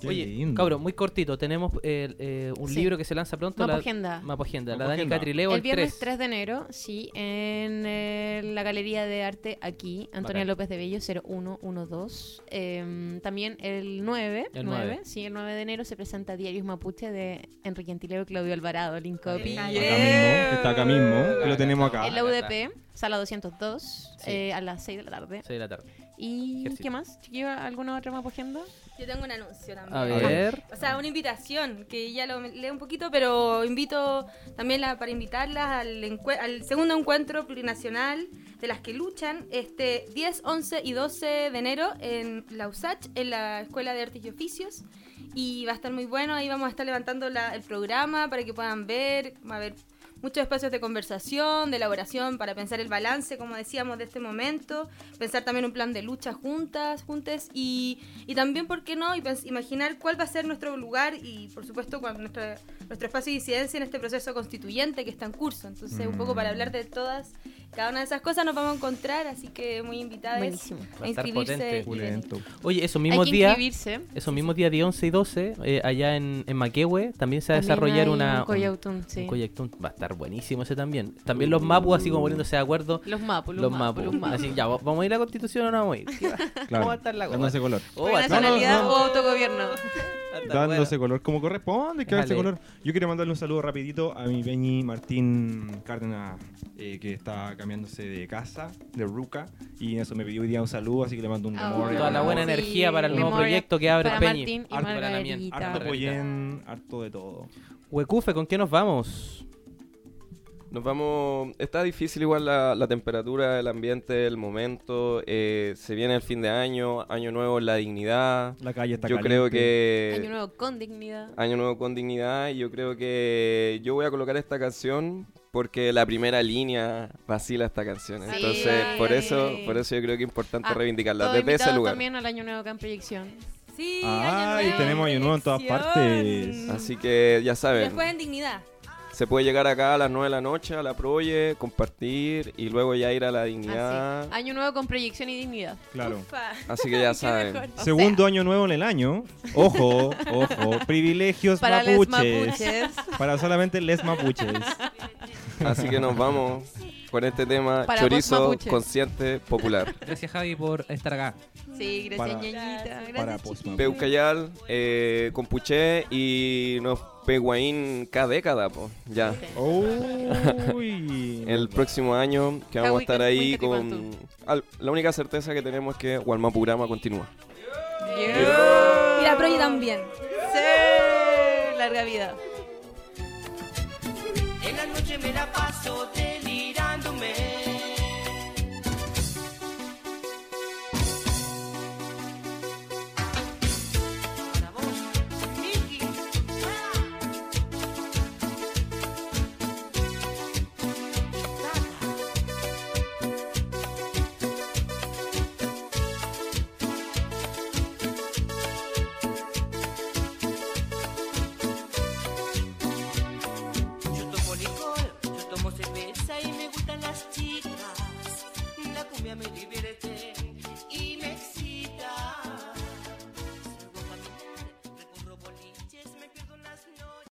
Qué Oye, lindo. cabrón, muy cortito. Tenemos eh, eh, un Sí. libro que se lanza pronto. la- Mapagenda. Mapagenda. La. Dani Catrileo El el, viernes 3. 3 de enero, sí, en eh, la Galería de Arte aquí, Antonia Bacán. López de Bello, 0112. Em, también el 9, El 9, 9. sí, el 9 de enero se presenta Diarios Mapuche de Enrique Antileo y Claudio Alvarado, link copy. Bien. Acá mismo, está acá mismo, que lo tenemos acá. En la UDP, sala 202, Sí. eh, a las 6 de la tarde. 6 de la tarde. ¿Y Ejército. qué más? ¿Chiquillo, ¿Alguna otra mapagenda? Yo tengo un anuncio también. A ver. O sea, una invitación, que ya lo leo un poquito, pero invito también la- para invitarlas al, al segundo encuentro plurinacional de las que luchan este 10, 11 y 12 de enero en la USACH, en la Escuela de Artes y Oficios. Y va a estar muy bueno, ahí vamos a estar levantando la- el programa para que puedan ver, va a haber muchos espacios de conversación, de elaboración, para pensar el balance, como decíamos, de este momento, pensar también un plan de lucha juntas, juntes, y, y también, ¿por qué no?, y imaginar cuál va a ser nuestro lugar y, por supuesto, cuál nuestro, nuestro espacio de disidencia en este proceso constituyente que está en curso. Entonces, un poco para hablar de todas, cada una de esas cosas nos vamos a encontrar, así que muy invitadas Buenísimo. A inscribirse. Oye, esos mismos días. Esos mismos días, día 11 y 12, eh, allá en, en Maquehue, también se va a desarrollar una. un Coyautún, sí. un Coyactún. Va a estar buenísimo ese también. También los mapus, así como poniéndose de acuerdo. Los mapos, los, Los mapus. los mapos. Así, ya, ¿vamos a ir a la constitución o no vamos a ir? Claro, ¿Cómo va a estar la cosa? dándose color. Oh, ¿Por va a estar- nacionalidad no, no. o autogobierno? Dándose bueno. color como corresponde, que darse color. Yo quiero mandarle un saludo rapidito a mi Peñi Martín Cárdenas, eh, que está cambiándose de casa, de Ruca, y eso me pidió hoy día un saludo, así que le mando un Ah, memorial. Toda la buena energía para el nuevo proyecto que abre Peñi. Harto. Margarita. Harto pollén, harto de todo. Huecufe, ¿con qué nos vamos? Nos vamos. Está difícil igual la, la temperatura, el ambiente, el momento. eh, se viene el fin de año, año nuevo, la dignidad. La calle está Yo caliente. creo que. Año nuevo con dignidad. Año nuevo con dignidad. Y yo creo que yo voy a colocar esta canción porque la primera línea vacila esta canción. Sí. Entonces, por eso, por eso yo creo que es importante Ah, reivindicarla Todo desde ese lugar. también al Año Nuevo acá en proyección. Sí, Ay, Año tenemos Año Nuevo en todas partes. Así que ya Y saben. después en dignidad. Se puede llegar acá a las 9 de la noche a la Proye, compartir y luego ya ir a la dignidad. Así. Año Nuevo con proyección y dignidad. Claro. Ufa. Así que ya saben. O Segundo año nuevo en el año. Ojo, ojo. Privilegios Para les mapuches. mapuches. Para solamente les mapuches. Así que nos vamos con este tema Para chorizo post-mapuche. consciente popular. Gracias Javi por estar acá. Sí, gracias, Para- ñañita. Para Gracias, chiquillos. Peucayal, eh, Compuché y nos peguaín cada década, po. Ya. Uy. El próximo año que vamos a estar ahí con... Al- la única certeza que tenemos es que Walmapurama continúa. Yeah. Y la Proye también. Sí, larga vida. En la noche me la paso de Man.